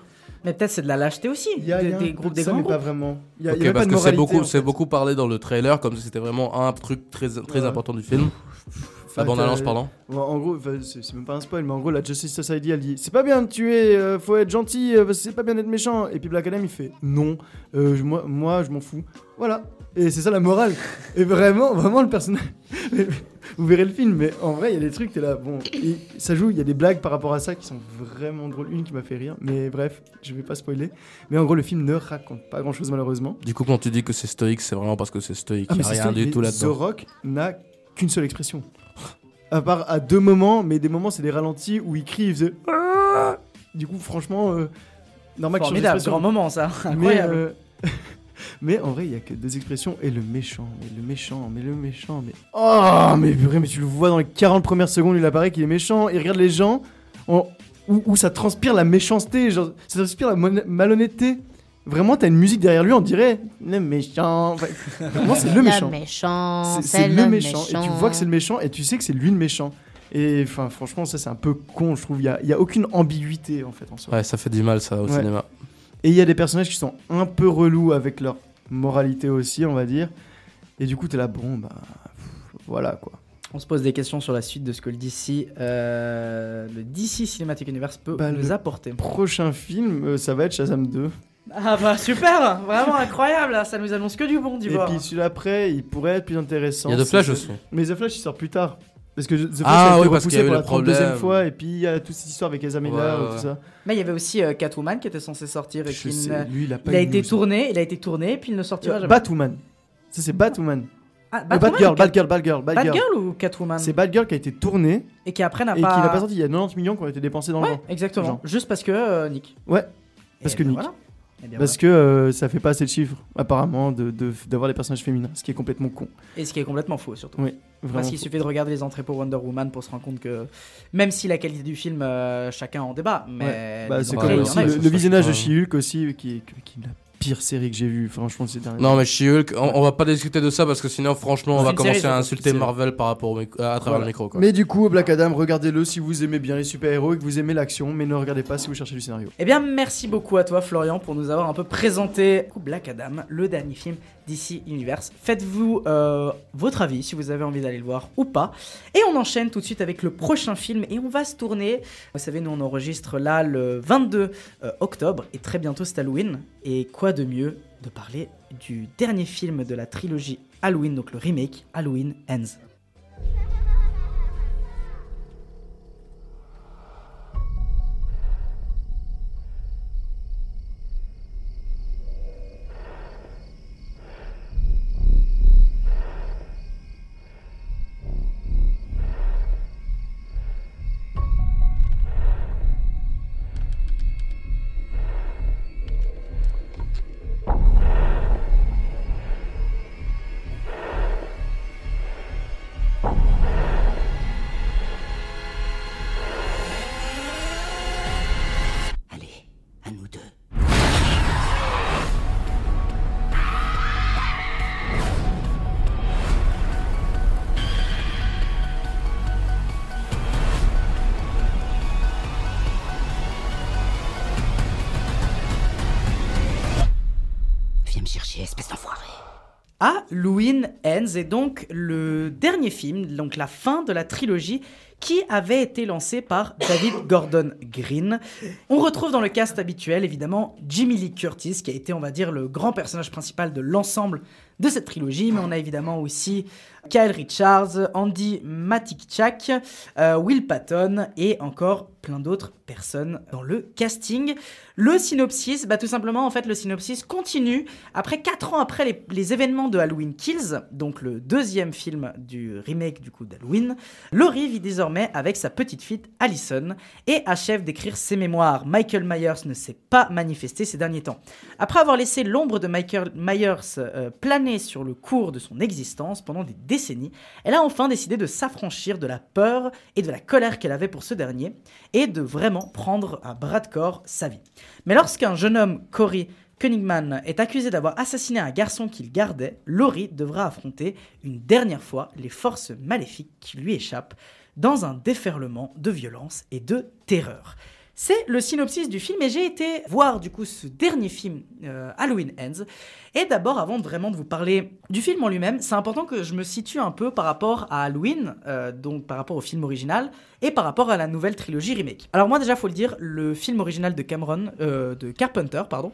B: Mais peut-être c'est de la lâcheté aussi.
E: Il y a,
B: des,
E: y a
B: des groupes,
E: de
B: des
E: ça,
B: grands
E: mais pas vraiment. Il y a, il
D: Ok,
E: y a
D: parce
E: pas de
D: que c'est beaucoup,
E: en
D: c'est
E: fait.
D: beaucoup parlé dans le trailer, comme si c'était vraiment un truc très, très
E: Ouais.
D: important du film. La bande-annonce, pardon.
E: Ouais, en gros, c'est même pas un spoil, mais en gros, la Justice Society, elle dit C'est pas bien de tuer, euh, faut être gentil, euh, c'est pas bien d'être méchant. Et puis Black Adam, il fait Non, euh, moi, je m'en fous. Voilà. Et c'est ça la morale. Et vraiment, vraiment, le personnage. [LAUGHS] Vous verrez le film, mais en vrai, il y a des trucs, t'es là. Bon, et ça joue, il y a des blagues par rapport à ça qui sont vraiment drôles. Une qui m'a fait rire, mais bref, je vais pas spoiler. Mais en gros, le film ne raconte pas grand chose, malheureusement.
D: Du coup, quand tu dis que c'est stoïque, c'est vraiment parce que c'est stoïque.
E: Ah,
D: Il
E: mais
D: n'y a rien du
E: mais
D: tout
E: The
D: là-dedans.
E: Rock n'a qu'une seule expression. À part à deux moments, mais des moments c'est des ralentis où il crie, il faisait Ah Du coup, franchement, euh, normal que
B: Formidable, grand moment ça.
E: Mais,
B: Incroyable.
E: euh, mais en vrai, il y a que deux expressions et le méchant, mais le méchant, mais le méchant, mais oh, mais purée, mais tu le vois dans les 40 premières secondes, il apparaît qu'il est méchant. Il regarde les gens en- où, où ça transpire la méchanceté, genre ça transpire la malhonnêteté. Vraiment, t'as une musique derrière lui, on dirait le méchant. Enfin, vraiment, c'est le méchant.
C: méchant.
E: C'est- le méchant. Et tu vois que c'est le méchant et tu sais que c'est lui le méchant. Et enfin, franchement, ça c'est un peu con, je trouve. Il y a, il y a aucune ambiguïté en fait en soi.
D: Ouais, ça fait du mal ça au
E: Ouais.
D: cinéma.
E: Et il y a des personnages qui sont un peu relous avec leur moralité aussi, on va dire. Et du coup, t'es là, bon, bah. pff, Voilà quoi.
B: On se pose des questions sur la suite de ce que le DC, euh, le DC Cinematic Universe peut
E: Bah,
B: nous
E: le
B: apporter.
E: Prochain film, euh, ça va être Shazam 2.
B: Ah bah super, vraiment incroyable, là, ça nous annonce que du bon
E: Et
B: d'Ivoire.
E: puis celui après, il pourrait être plus intéressant.
D: Il y a The Flash aussi.
E: Mais The Flash, il sort plus tard. Parce que The
D: Ah
E: a été
D: oui, parce qu'il y
E: repoussé
D: a eu
E: pour
D: le
E: la 32e
D: problème.
E: fois. Et puis il y a toute cette histoire avec Ezra Miller
D: Ouais,
E: et
D: ouais.
E: tout ça.
B: Mais il y avait aussi euh, Catwoman qui était censé sortir et
E: Je
B: qui
E: sais,
B: n'a-
E: lui, il a pas
B: il a
E: eu
B: été
E: news.
B: tourné, il a été tourné et puis il ne sortira jamais.
E: Batwoman. Ça, c'est Batwoman.
B: Ah,
E: Euh,
B: Batwoman
E: Batgirl,
B: Cat-
E: Batgirl, Batgirl, Batgirl.
B: Batgirl ou Catwoman
E: C'est Batgirl qui a été tourné
B: Et qui après n'a
E: et qui
B: pas.
E: n'a pas sorti. Il y a 90 millions qui ont été dépensés dans le
B: Ouais,
E: vent.
B: exactement.
E: Genre.
B: Juste parce que euh, Nick.
E: Ouais. Parce
B: Et
E: que
B: ben
E: Nick.
B: voilà. Eh bien,
E: Parce que euh, ça fait pas assez de chiffres, apparemment, de- de- d'avoir des personnages féminins, ce qui est complètement con.
B: Et ce qui est complètement faux surtout.
E: Oui.
B: Parce qu'il suffit de regarder les entrées pour Wonder Woman pour se rendre compte que même si la qualité du film, euh, chacun en débat, mais
E: Ouais. Bah, c'est comme aussi le, le visionnage de. She-Hulk aussi, qui qui est la pire série que j'ai vue, franchement, ces derniers
D: Non, mais She-Hulk, on, on va pas discuter de ça parce que sinon, franchement, on va commencer
B: série,
D: à insulter Marvel par rapport au micro- à travers
E: Voilà.
D: le micro. Quoi.
E: Mais du coup, Black Adam, regardez-le si vous aimez bien les super-héros et que vous aimez l'action, mais ne regardez pas si vous cherchez du scénario.
B: Eh bien, merci beaucoup à toi, Florian, pour nous avoir un peu présenté Black Adam, le dernier film d'ici Universe. Faites-vous euh, votre avis si vous avez envie d'aller le voir ou pas. Et on enchaîne tout de suite avec le prochain film et on va se tourner. Vous savez, nous on enregistre là le 22 euh, octobre et très bientôt c'est Halloween. Et quoi de mieux de parler du dernier film de la trilogie Halloween, donc le remake Halloween Ends. Halloween Ends est donc le dernier film, donc la fin de la trilogie qui avait été lancé par David Gordon Green. On retrouve dans le cast habituel évidemment Jimmy Lee Curtis, qui a été, on va dire, le grand personnage principal de l'ensemble de cette trilogie, mais on a évidemment aussi Kyle Richards, Andy Matikchak, euh, Will Patton et encore plein d'autres personnes dans le casting. Le synopsis, bah tout simplement en fait le synopsis continue après 4 ans après les, événements de Halloween Kills, donc le deuxième film du remake du coup d'Halloween. Laurie vit désormais avec sa petite fille Allison et achève d'écrire ses mémoires. Michael Myers ne s'est pas manifesté ces derniers temps. Après avoir laissé l'ombre de Michael Myers euh, planer sur le cours de son existence pendant des décennies, elle a enfin décidé de s'affranchir de la peur et de la colère qu'elle avait pour ce dernier et de vraiment prendre à bras de corps sa vie. Mais lorsqu'un jeune homme, Cory Koenigman, est accusé d'avoir assassiné un garçon qu'il gardait, Laurie devra affronter une dernière fois les forces maléfiques qui lui échappent dans un déferlement de violence et de terreur. C'est le synopsis du film et j'ai été voir du coup ce dernier film euh, Halloween Ends. Et d'abord, avant vraiment de vous parler du film en lui-même, c'est important que je me situe un peu par rapport à Halloween, euh, donc par rapport au film original et par rapport à la nouvelle trilogie remake. Alors moi déjà, faut le dire, le film original de Cameron, euh, de Carpenter, pardon,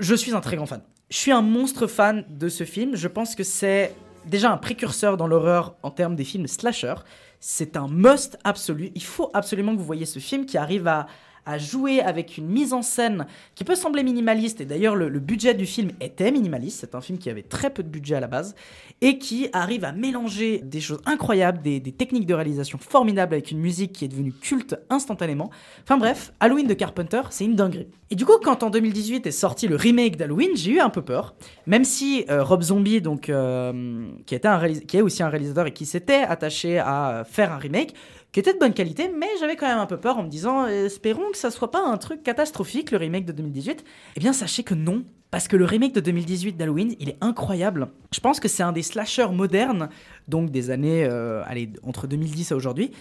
B: je suis un très grand fan. Je suis un monstre fan de ce film. Je pense que c'est déjà un précurseur dans l'horreur en termes des films slasher. C'est un must absolu. Il faut absolument que vous voyez ce film qui arrive à, à jouer avec une mise en scène qui peut sembler minimaliste, et d'ailleurs le, budget du film était minimaliste, c'est un film qui avait très peu de budget à la base, et qui arrive à mélanger des choses incroyables, des, techniques de réalisation formidables avec une musique qui est devenue culte instantanément. Enfin bref, Halloween de Carpenter, c'est une dinguerie. Et du coup, quand en 2018 est sorti le remake d'Halloween, j'ai eu un peu peur, même si euh, Rob Zombie, donc, euh, qui, était qui est aussi un réalisateur et qui s'était attaché à faire un remake, qui était de bonne qualité, mais j'avais quand même un peu peur en me disant espérons que ça soit pas un truc catastrophique le remake de 2018. Eh bien, sachez que non, parce que le remake de 2018 d'Halloween, il est incroyable. Je pense que c'est un des slashers modernes, donc des années euh, allez, entre 2010 et aujourd'hui,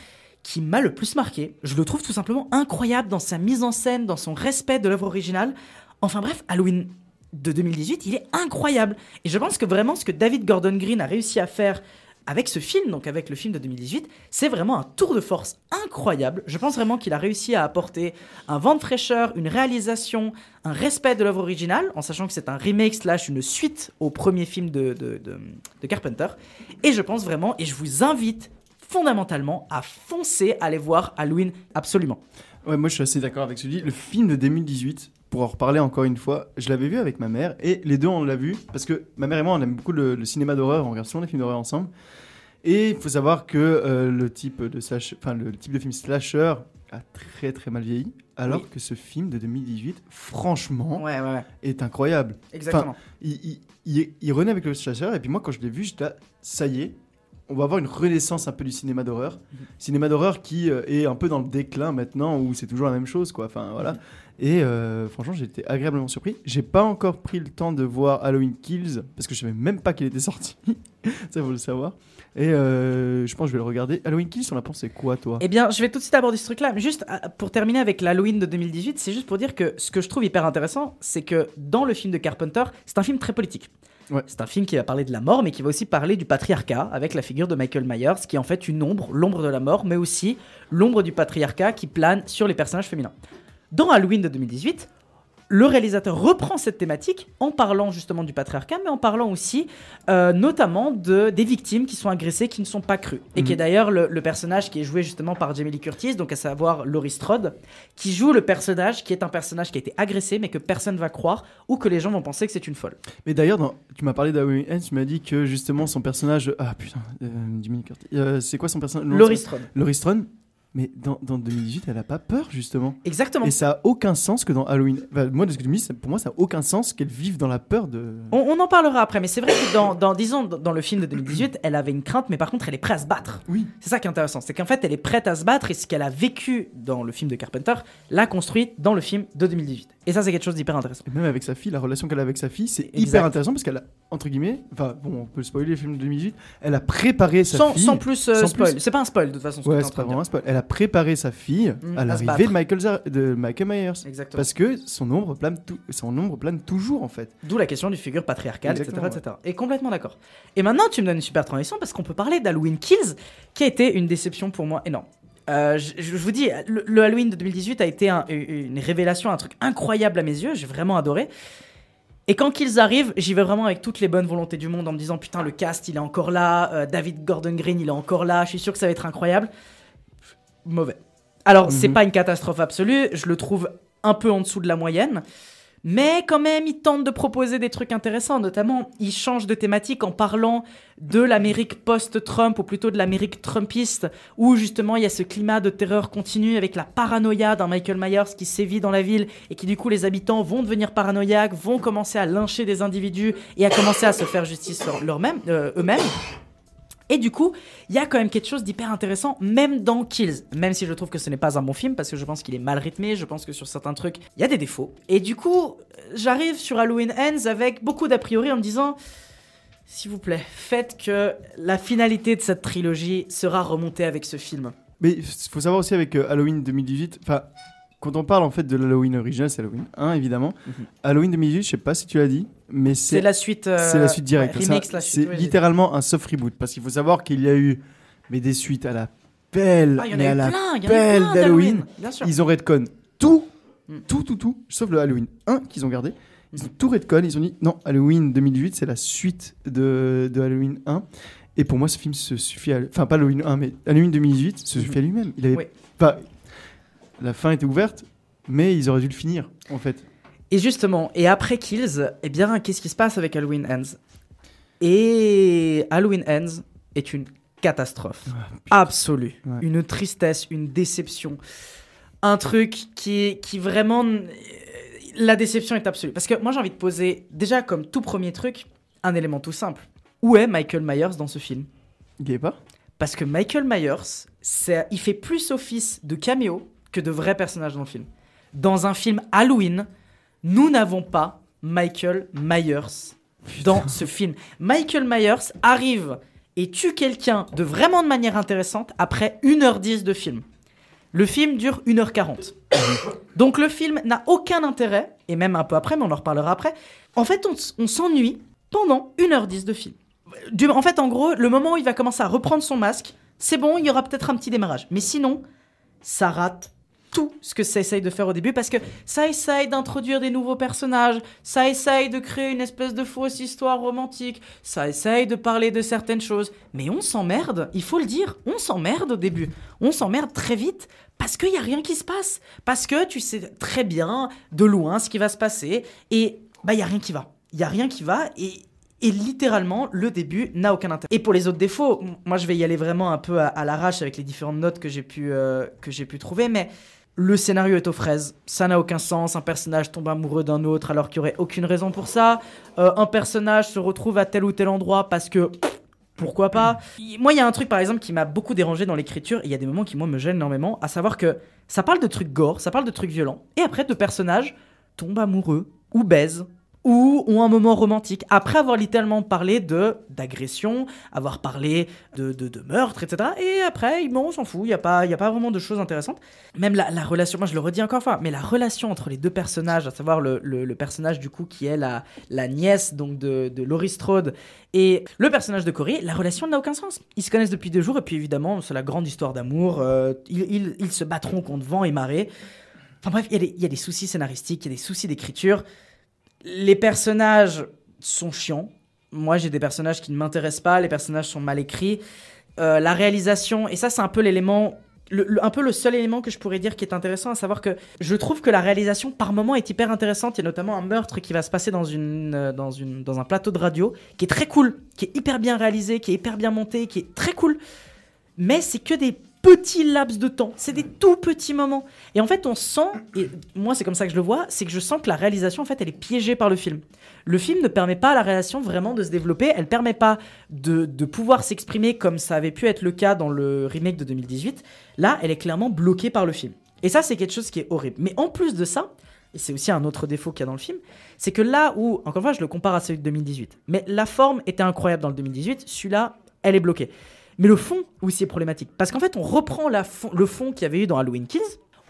B: qui m'a le plus marqué. Je le trouve tout simplement incroyable dans sa mise en scène, dans son respect de l'œuvre originale. Enfin bref, Halloween de 2018, il est incroyable. Et je pense que vraiment ce que David Gordon Green a réussi à faire avec ce film, donc avec le film de 2018, c'est vraiment un tour de force incroyable. Je pense vraiment qu'il a réussi à apporter un vent de fraîcheur, une réalisation, un respect de l'œuvre originale, en sachant que c'est un remake slash une suite au premier film de, de, Carpenter. Et je pense vraiment, et je vous invite fondamentalement à foncer, aller voir Halloween absolument.
E: Ouais, moi je suis assez d'accord avec celui. Le film de 2018, pour en reparler encore une fois, je l'avais vu avec ma mère et les deux on l'a vu parce que ma mère et moi on aime beaucoup le, le cinéma d'horreur, on regarde souvent des films d'horreur ensemble. Et il faut savoir que euh, le type de slash, le type de film slasher a très très mal vieilli, alors
B: Oui.
E: que ce film de 2018, franchement,
B: Ouais, ouais, ouais.
E: est incroyable.
B: Exactement.
E: Il, il, il- il renaît avec le slasher et puis moi quand je l'ai vu, j'étais là, ça y est. On va avoir une renaissance un peu du cinéma d'horreur. Cinéma d'horreur qui euh, est un peu dans le déclin maintenant, où c'est toujours la même chose, quoi. Enfin, voilà. Et euh, franchement, j'ai été agréablement surpris. J'ai pas encore pris le temps de voir Halloween Kills, parce que je savais même pas qu'il était sorti. [LAUGHS] Ça, faut le savoir. Et euh, je pense que je vais le regarder. Halloween Kills, on a pensé quoi, toi?
B: Eh bien, je vais tout de suite aborder ce truc-là. Mais juste euh, pour terminer avec l'Halloween de 2018, c'est juste pour dire que ce que je trouve hyper intéressant, c'est que dans le film de Carpenter, c'est un film très politique.
E: Ouais.
B: C'est un film qui va parler de la mort, mais qui va aussi parler du patriarcat, avec la figure de Michael Myers, qui est en fait une ombre, l'ombre de la mort, mais aussi l'ombre du patriarcat qui plane sur les personnages féminins. Dans Halloween de 2018, le réalisateur reprend cette thématique en parlant justement du patriarcat, mais en parlant aussi euh, notamment de, des victimes qui sont agressées, qui ne sont pas crues. Et qui est
E: Mhm.
B: d'ailleurs le, le personnage qui est joué justement par Jamie Lee Curtis, donc à savoir Laurie Strode, qui joue le personnage qui est un personnage qui a été agressé, mais que personne va croire, ou que les gens vont penser que c'est une folle.
E: Mais d'ailleurs, tu m'as parlé d'Halloween Ends, tu m'as dit que justement son personnage. Ah putain, euh, Jimmy Curtis. Euh, c'est quoi son personnage?
B: Laurie Strode.
E: Laurie Strode. Mais dans, dans 2018, elle a pas peur, justement.
B: Exactement.
E: Et ça a aucun sens que dans Halloween. Enfin, moi, de ce que tu me dis, pour moi, ça a aucun sens qu'elle vive dans la peur de.
B: On, on en parlera après, mais c'est vrai que dans, dans- disons, dans le film de 2018, [CLEARS THROAT] elle avait une crainte, mais par contre, elle est prête à se battre.
E: Oui.
B: C'est ça qui est intéressant, c'est qu'en fait, elle est prête à se battre et ce qu'elle a vécu dans le film de Carpenter l'a construite dans le film de 2018. Et ça, c'est quelque chose d'hyper intéressant.
E: Et même avec sa fille, la relation qu'elle a avec sa fille, c'est hyper intéressant parce qu'elle a, entre guillemets, enfin, bon, on peut spoiler le film de 2018, elle a préparé sa
B: Sans,
E: fille.
B: sans plus euh,
E: sans
B: spoil. C'est pas un spoil de toute façon. ce
E: Ouais, c'est pas vraiment un spoil. Elle a préparé sa fille
B: Mm,
E: à l'arrivée de Michael, Zar- de Michael Myers.
B: Exactement.
E: Parce que son ombre plane, son ombre plane toujours, en fait.
B: D'où la question du figure patriarcale, etc., etc. Et complètement d'accord. Et maintenant, tu me donnes une super transition parce qu'on peut parler d'Halloween Kills, qui a été une déception pour moi énorme. Euh, je, je vous dis, le, le Halloween de 2018 a été un- une révélation, un truc incroyable à mes yeux. J'ai vraiment adoré. Et quand qu'ils arrivent, j'y vais vraiment avec toutes les bonnes volontés du monde en me disant putain le cast il est encore là, euh, David Gordon Green il est encore là, je suis sûr que ça va être incroyable. Mauvais. Alors c'est
E: Mhm.
B: pas une catastrophe absolue, je le trouve un peu en dessous de la moyenne. Mais quand même, il tente de proposer des trucs intéressants. Notamment, il change de thématique en parlant de l'Amérique post-Trump, ou plutôt de l'Amérique trumpiste, où justement il y a ce climat de terreur continu avec la paranoïa d'un Michael Myers qui sévit dans la ville et qui du coup les habitants vont devenir paranoïaques, vont commencer à lyncher des individus et à commencer à se faire justice euh, eux-mêmes. Et du coup, il y a quand même quelque chose d'hyper intéressant, même dans Kills. Même si je trouve que ce n'est pas un bon film, parce que je pense qu'il est mal rythmé, je pense que sur certains trucs, il y a des défauts. Et du coup, j'arrive sur Halloween Ends avec beaucoup d'a priori en me disant, s'il vous plaît, faites que la finalité de cette trilogie sera remontée avec ce film.
E: Mais il faut savoir aussi avec euh, Halloween 2018, enfin, quand on parle en fait de l'Halloween original, c'est Halloween 1 évidemment. Halloween 2018, je sais pas si tu l'as dit, mais c'est
B: la suite, euh,
E: c'est la suite directe.
B: ouais,
E: c'est
B: ouais,
E: littéralement un soft reboot parce qu'il faut savoir qu'il y a eu mais des suites à la pelle,
B: Ah, il y en a
E: mais
B: eu
E: à la
B: plein,
E: pelle d'Halloween. Ils ont redcon tout,
B: Mm.
E: tout, tout, tout, sauf le Halloween 1 qu'ils ont gardé. Ils ont tout redcon, ils ont dit non, Halloween 2018 c'est la suite de, de Halloween 1. Et pour moi, ce film se suffit à. Enfin, pas Halloween 1, mais Halloween 2018 se suffit à lui-même. Il avait
B: Oui.
E: pas. La fin était ouverte, mais ils auraient dû le finir, en fait.
B: Et justement, et après Kills, eh bien, qu'est-ce qui se passe avec Halloween Ends? Et Halloween Ends est une catastrophe absolue,
E: Ouais.
B: une tristesse, une déception, un truc qui, qui vraiment, la déception est absolue. Parce que moi, j'ai envie de poser déjà comme tout premier truc un élément tout simple. Où est Michael Myers dans ce film?
E: Il est pas?
B: Parce que Michael Myers, il fait plus office de caméo que de vrai personnage dans le film. Dans un film Halloween, nous n'avons pas Michael Myers dans ce film. Michael Myers arrive et tue quelqu'un de vraiment de manière intéressante après 1h10 de film. Le film dure 1h40. [COUGHS] Donc le film n'a aucun intérêt, et même un peu après, mais on en reparlera après. En fait, on, s'ennuie pendant 1h10 de film. Du- en fait, en gros, le moment où il va commencer à reprendre son masque, c'est bon, il y aura peut-être un petit démarrage. Mais sinon, ça rate tout ce que ça essaye de faire au début parce que ça essaye d'introduire des nouveaux personnages, ça essaye de créer une espèce de fausse histoire romantique, ça essaye de parler de certaines choses, mais on s'emmerde, il faut le dire, on s'emmerde au début, on s'emmerde très vite parce qu'il n'y a rien qui se passe, parce que tu sais très bien de loin ce qui va se passer et bah il y a rien qui va, il y a rien qui va et et littéralement, le début n'a aucun intérêt. Et pour les autres défauts, moi je vais y aller vraiment un peu à, à l'arrache avec les différentes notes que j'ai pu, euh, que j'ai pu trouver, mais le scénario est aux fraises. Ça n'a aucun sens. Un personnage tombe amoureux d'un autre alors qu'il n'y aurait aucune raison pour ça. Euh, un personnage se retrouve à tel ou tel endroit parce que. Pourquoi pas Moi, il y a un truc par exemple qui m'a beaucoup dérangé dans l'écriture. Il y a des moments qui, moi, me gênent énormément. À savoir que ça parle de trucs gore, ça parle de trucs violents. Et après, deux personnages tombent amoureux ou baisent ou ont un moment romantique après avoir littéralement parlé de d'agression, avoir parlé de, de, meurtre, etc. Et après, bon, on s'en fout, il n'y a, pas- a pas vraiment de choses intéressantes. Même la, la relation, moi je le redis encore une fois, mais la relation entre les deux personnages, à savoir le, le- personnage du coup qui est la, la nièce donc de, de Laurie Strode et le personnage de Cory, la relation n'a aucun sens. Ils se connaissent depuis deux jours et puis évidemment, c'est la grande histoire d'amour. euh, ils, ils- se battront contre vent et marée. Enfin bref, il y y, a des soucis scénaristiques, il y a des soucis d'écriture. Les personnages sont chiants. Moi, j'ai des personnages qui ne m'intéressent pas. Les personnages sont mal écrits. Euh, la réalisation, et ça, c'est un peu l'élément, un peu le seul élément que je pourrais dire qui est intéressant, à savoir que je trouve que la réalisation, par moment, est hyper intéressante. Il y a notamment un meurtre qui va se passer dans, une, euh, dans, une, dans un plateau de radio, qui est très cool, qui est hyper bien réalisé, qui est hyper bien monté, qui est très cool. Mais c'est que des petits laps de temps, c'est des tout petits moments. Et en fait, on sent, et moi c'est comme ça que je le vois, c'est que je sens que la réalisation, en fait, elle est piégée par le film. Le film ne permet pas à la réalisation vraiment de se développer, elle permet pas de, de pouvoir s'exprimer comme ça avait pu être le cas dans le remake de 2018. Là, elle est clairement bloquée par le film. Et ça, c'est quelque chose qui est horrible. Mais en plus de ça, et c'est aussi un autre défaut qu'il y a dans le film, c'est que là où, encore une fois, je le compare à celui de 2018, mais la forme était incroyable dans le 2018, celui-là, elle est bloquée. Mais le fond, oui, c'est problématique. Parce qu'en fait, on reprend le fond qu'il y avait eu dans Halloween Kills,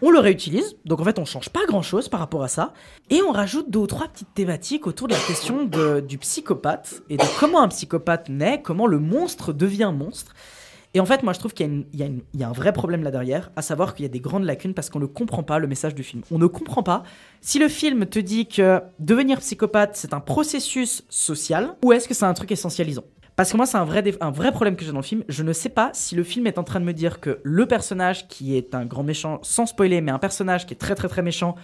B: on le réutilise, donc en fait, on change pas grand-chose par rapport à ça, et on rajoute deux ou trois petites thématiques autour de la question du psychopathe, et de comment un psychopathe naît, comment le monstre devient monstre. Et en fait, moi, je trouve qu'il y, y a un vrai problème là derrière, à savoir qu'il y a des grandes lacunes parce qu'on ne comprend pas le message du film. On ne comprend pas si le film te dit que devenir psychopathe, c'est un processus social, ou est-ce que c'est un truc essentialisant parce que moi, c'est un vrai, un vrai problème que j'ai dans le film. Je ne sais pas si le film est en train de me dire que le personnage qui est un grand méchant, sans spoiler, mais un personnage qui est très très très méchant,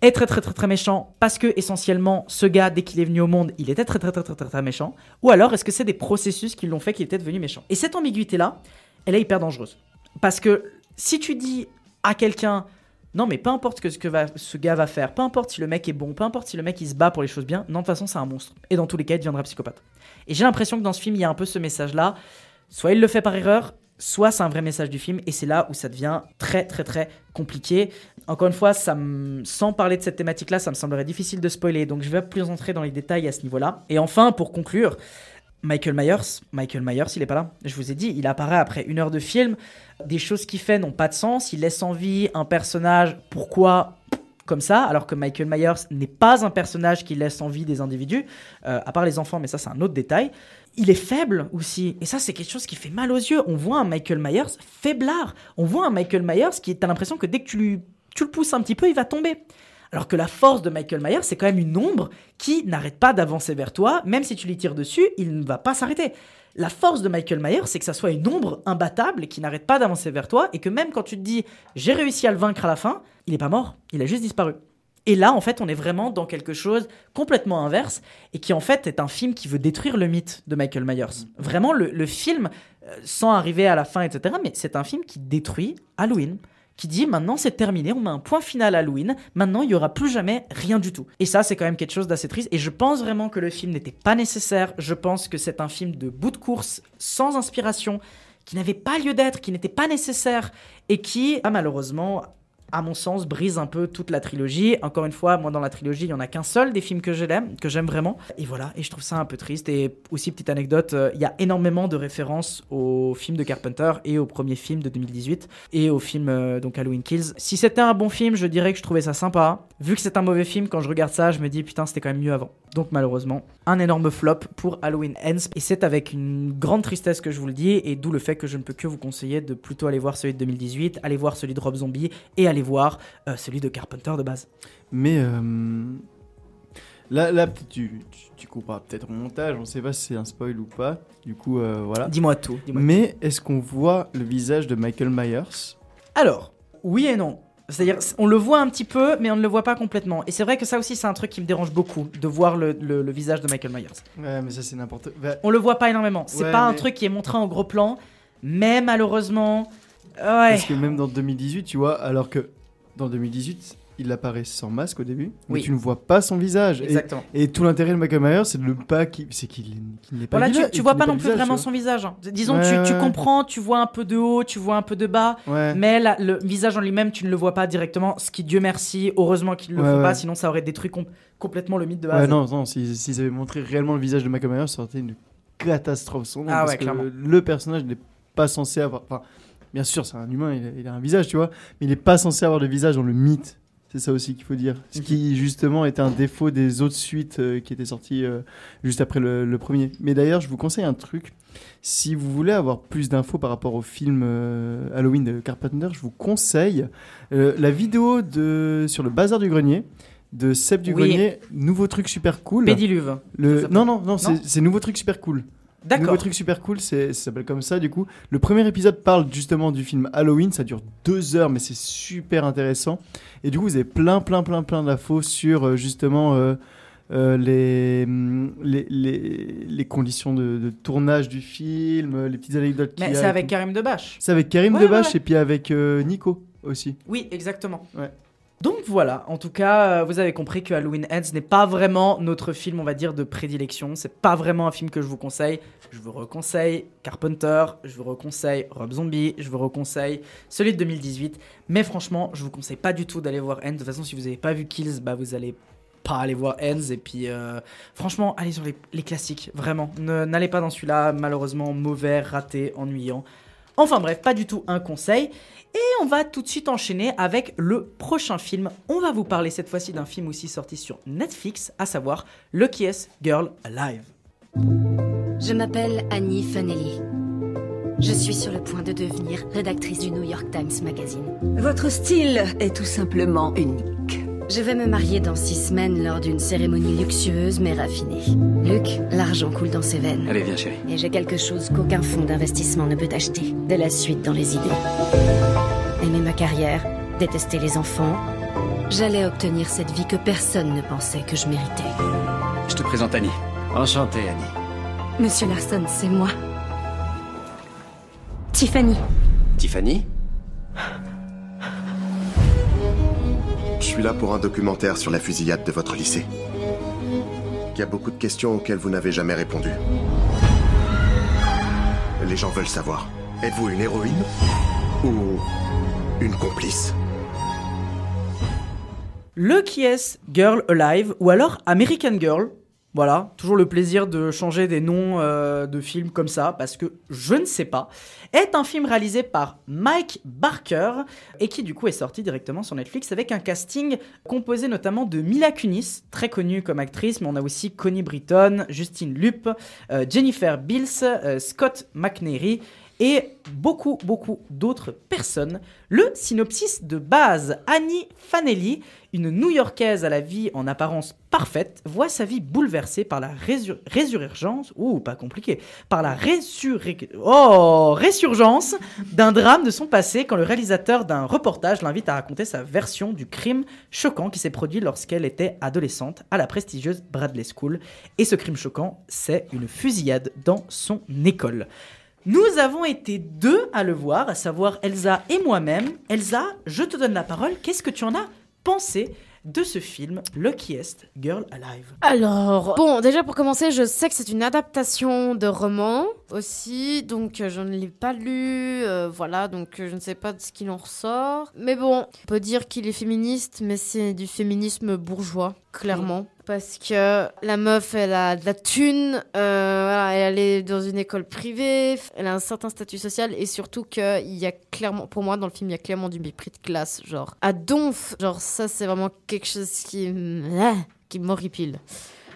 B: est très très très très méchant parce que essentiellement ce gars dès qu'il est venu au monde il était très très très très très, très méchant. Ou alors est-ce que c'est des processus qui l'ont fait qu'il était devenu méchant? Et cette ambiguïté là elle est hyper dangereuse. Parce que si tu dis à quelqu'un non mais peu importe que ce que va, ce gars va faire peu importe si le mec est bon peu importe si le mec il se bat pour les choses bien non de toute façon c'est un monstre et dans tous les cas il deviendra psychopathe et j'ai l'impression que dans ce film il y a un peu ce message là soit il le fait par erreur soit c'est un vrai message du film et c'est là où ça devient très très très compliqué encore une fois, sans parler de cette thématique-là, ça me semblerait difficile de spoiler, donc je vais plus entrer dans les détails à ce niveau-là. Et enfin, pour conclure, Michael Myers, Michael Myers, il est pas là. Je vous ai dit, il apparaît après une heure de film. Des choses qu'il fait n'ont pas de sens. Il laisse en vie un personnage. Pourquoi comme ça, alors que Michael Myers n'est pas un personnage qui laisse en vie des individus, euh, à part les enfants, mais ça c'est un autre détail. Il est faible aussi, et ça c'est quelque chose qui fait mal aux yeux. On voit un Michael Myers faiblard. On voit un Michael Myers qui t'as l'impression que dès que tu, tu le pousses un petit peu, il va tomber. Alors que la force de Michael Myers, c'est quand même une ombre qui n'arrête pas d'avancer vers toi, même si tu lui tires dessus, il ne va pas s'arrêter. La force de Michael Myers, c'est que ça soit une ombre imbattable qui n'arrête pas d'avancer vers toi, et que même quand tu te dis j'ai réussi à le vaincre à la fin, il n'est pas mort, il a juste disparu. Et là, en fait, on est vraiment dans quelque chose complètement inverse, et qui en fait est un film qui veut détruire le mythe de Michael Myers. Vraiment, le, le film, euh, sans arriver à la fin, etc., mais c'est un film qui détruit Halloween, qui dit maintenant c'est terminé, on met un point final à Halloween, maintenant il y aura plus jamais rien du tout. Et ça c'est quand même quelque chose d'assez triste et je pense vraiment que le film n'était pas nécessaire, je pense que c'est un film de bout de course, sans inspiration, qui n'avait pas lieu d'être, qui n'était pas nécessaire et qui a malheureusement à mon sens, brise un peu toute la trilogie. Encore une fois, moi dans la trilogie, il y en a qu'un seul des films que je l'aime, que j'aime vraiment. Et voilà, et je trouve ça un peu triste. Et aussi petite anecdote, euh, il y a énormément de références au film de Carpenter et au premier film de 2018 et au film euh, donc Halloween Kills. Si c'était un bon film, je dirais que je trouvais ça sympa. Vu que c'est un mauvais film, quand je regarde ça, je me dis putain, c'était quand même mieux avant. Donc malheureusement, un énorme flop pour Halloween Ends. Et c'est avec une grande tristesse que je vous le dis, et d'où le fait que je ne peux que vous conseiller de plutôt aller voir celui de 2018, aller voir celui de Rob Zombie et aller voir euh, celui de Carpenter de base.
E: Mais euh, là, là peut-être tu, tu, tu couperas peut-être au montage, on sait pas si c'est un spoil ou pas. Du coup, euh, voilà.
B: Dis-moi tout.
E: Mais est-ce qu'on voit le visage de Michael Myers?
B: Alors, oui et non. C'est-à-dire, on le voit un petit peu, mais on ne le voit pas complètement. Et c'est vrai que ça aussi, c'est un truc qui me dérange beaucoup, de voir le, le- le visage de Michael Myers.
E: Ouais, mais ça c'est n'importe quoi.
B: On le voit pas énormément. C'est
E: Ouais,
B: pas un truc qui est montré en gros plan, mais malheureusement.
E: Parce que même dans 2018, tu vois, alors que dans 2018, il apparaît sans masque au début, mais
B: Oui.
E: tu ne vois pas son visage.
B: Exactement.
E: Et, tout l'intérêt de Michael Myers, c'est de ne pas qu'il qu'il qu'il n'est pas
B: Voilà, tu, tu
E: qu'il
B: vois pas non
E: le
B: plus
E: visage,
B: vraiment son visage. hein. Disons,
E: Ouais,
B: tu, comprends, tu vois un peu de haut, tu vois un peu de bas,
E: Ouais.
B: mais le visage en lui-même, tu ne le vois pas directement. Ce qui, Dieu merci, heureusement qu'ils le
E: Ouais,
B: font pas, sinon ça aurait détruit com- complètement le mythe de base.
E: Non, non, s'ils s'ils avaient montré réellement le visage de Michael Myers, ça aurait été une catastrophe sombre.
B: Ah
E: parce que le personnage n'est pas censé avoir. Enfin, bien sûr, c'est un humain, il a, il a un visage, tu vois, mais il n'est pas censé avoir de visage dans le mythe. C'est ça aussi qu'il faut dire. Ce qui, justement, était un défaut des autres suites euh, qui étaient sorties euh, juste après le, le premier. Mais d'ailleurs, je vous conseille un truc. Si vous voulez avoir plus d'infos par rapport au film euh, Halloween de Carpenter, je vous conseille la vidéo de, sur le bazar du grenier de Seb du
B: Oui.
E: Grenier. Nouveau truc super cool.
B: Pédiluve.
E: Le... Non, non, non,
B: Non
E: c'est nouveau truc super cool.
B: D'accord.
E: Nouveau truc super cool, c'est- ça s'appelle comme ça du coup. Le premier épisode parle justement du film Halloween, ça dure deux heures, mais c'est super intéressant. Et du coup, vous avez plein, plein, plein, plein d'infos sur euh, justement euh, euh, les, hum, les, les, les conditions de, de tournage du film, euh, les petites anecdotes
B: Mais c'est avec. Karim Debache.
E: C'est avec Karim
B: Ouais,
E: Debache
B: ouais, ouais.
E: et puis avec euh, Nico aussi.
B: Oui, exactement.
E: Ouais.
B: Donc voilà, en tout cas, euh, vous avez compris que Halloween Ends n'est pas vraiment notre film, on va dire, de prédilection. C'est pas vraiment un film que je vous conseille. Je vous reconseille Carpenter, je vous reconseille Rob Zombie, je vous reconseille celui de 2018. Mais franchement, je vous conseille pas du tout d'aller voir Ends. De toute façon, si vous n'avez pas vu Kills, bah vous allez pas aller voir Ends. Et puis, euh, franchement, allez sur les, classiques, vraiment. N'allez pas dans celui-là, malheureusement, mauvais, raté, ennuyant. Enfin bref, pas du tout un conseil. Et on va tout de suite enchaîner avec le prochain film. On va vous parler cette fois-ci d'un film aussi sorti sur Netflix, à savoir Luckiest Girl Alive.
I: Je m'appelle Annie Fanelli.
M: Je suis sur le point de devenir rédactrice du New York Times Magazine.
N: Votre style est tout simplement unique.
M: Je vais me marier dans six semaines lors d'une cérémonie luxueuse mais raffinée. Luc, l'argent coule dans ses veines.
O: Allez, viens, chérie.
M: Et j'ai quelque chose qu'aucun fonds d'investissement ne peut acheter. De la suite dans les idées. Aimer ma carrière, détester les enfants. J'allais obtenir cette vie que personne ne pensait que je méritais.
O: Je te présente Annie. Enchanté, Annie.
M: Monsieur Larson, c'est moi. Tiffany.
O: Tiffany?
L: Suis là pour un documentaire sur la fusillade de votre lycée. Il y a beaucoup de questions auxquelles vous n'avez jamais répondu. Les gens veulent savoir. Êtes-vous une héroïne ou une complice?
B: Le qui est Girl Alive ou alors American Girl? Voilà, toujours le plaisir de changer des noms euh, de films comme ça parce que je ne sais pas. Est un film réalisé par Mike Barker et qui du coup est sorti directement sur Netflix avec un casting composé notamment de Mila Kunis, très connue comme actrice, mais on a aussi Connie Britton, Justine Lup, euh, Jennifer Bills, euh, Scott McNairy et beaucoup, beaucoup d'autres personnes. Le synopsis de base, Annie Fanelli, une New-Yorkaise à la vie en apparence parfaite, voit sa vie bouleversée par la résur- résurgence, ou pas compliqué, par la résurrec- oh, résurgence d'un drame de son passé quand le réalisateur d'un reportage l'invite à raconter sa version du crime choquant qui s'est produit lorsqu'elle était adolescente à la prestigieuse Bradley School. Et ce crime choquant, c'est une fusillade dans son école. Nous avons été deux à le voir, à savoir Elsa et moi-même. Elsa, je te donne la parole. Qu'est-ce que tu en as pensé de ce film, Luckiest Girl Alive
C: Alors, bon, déjà pour commencer, je sais que c'est une adaptation de roman aussi, donc euh, je ne l'ai pas lu, euh, voilà, donc euh, je ne sais pas de ce qu'il en ressort. Mais bon, on peut dire qu'il est féministe, mais c'est du féminisme bourgeois, clairement. Parce que la meuf, elle a de la thune, euh, elle est dans une école privée, elle a un certain statut social, et surtout qu'il y a clairement, pour moi, dans le film, il y a clairement du mépris de classe, genre, à donf, genre, ça, c'est vraiment quelque chose qui, ah, qui m'horripile.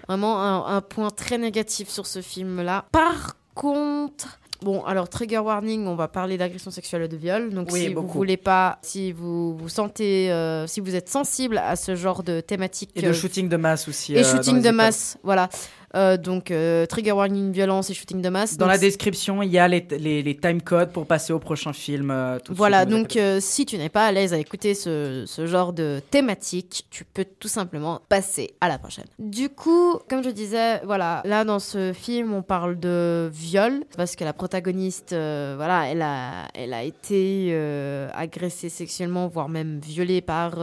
C: Vraiment un point très négatif sur ce film-là. Par contre, bon, alors trigger warning, on va parler d'agression sexuelle et de viol. Donc
B: Oui,
C: si vous voulez pas, si vous vous sentez, euh, si vous êtes sensible à ce genre de thématique
B: Et de
C: euh,
B: shooting de masse aussi.
C: et
B: euh,
C: shooting de masse, voilà. Euh, donc euh, trigger warning, violence et shooting de masse.
B: Dans
C: Donc,
B: la description, il y a les, les, les time codes pour passer au prochain film. euh, tout
C: Voilà, donc si tu n'es pas à l'aise à écouter ce, ce genre de thématique, tu peux tout simplement passer à la prochaine. Du coup, comme je disais, voilà, là dans ce film, on parle de viol parce que la protagoniste, euh, voilà, elle a, elle a été euh, agressée sexuellement, voire même violée par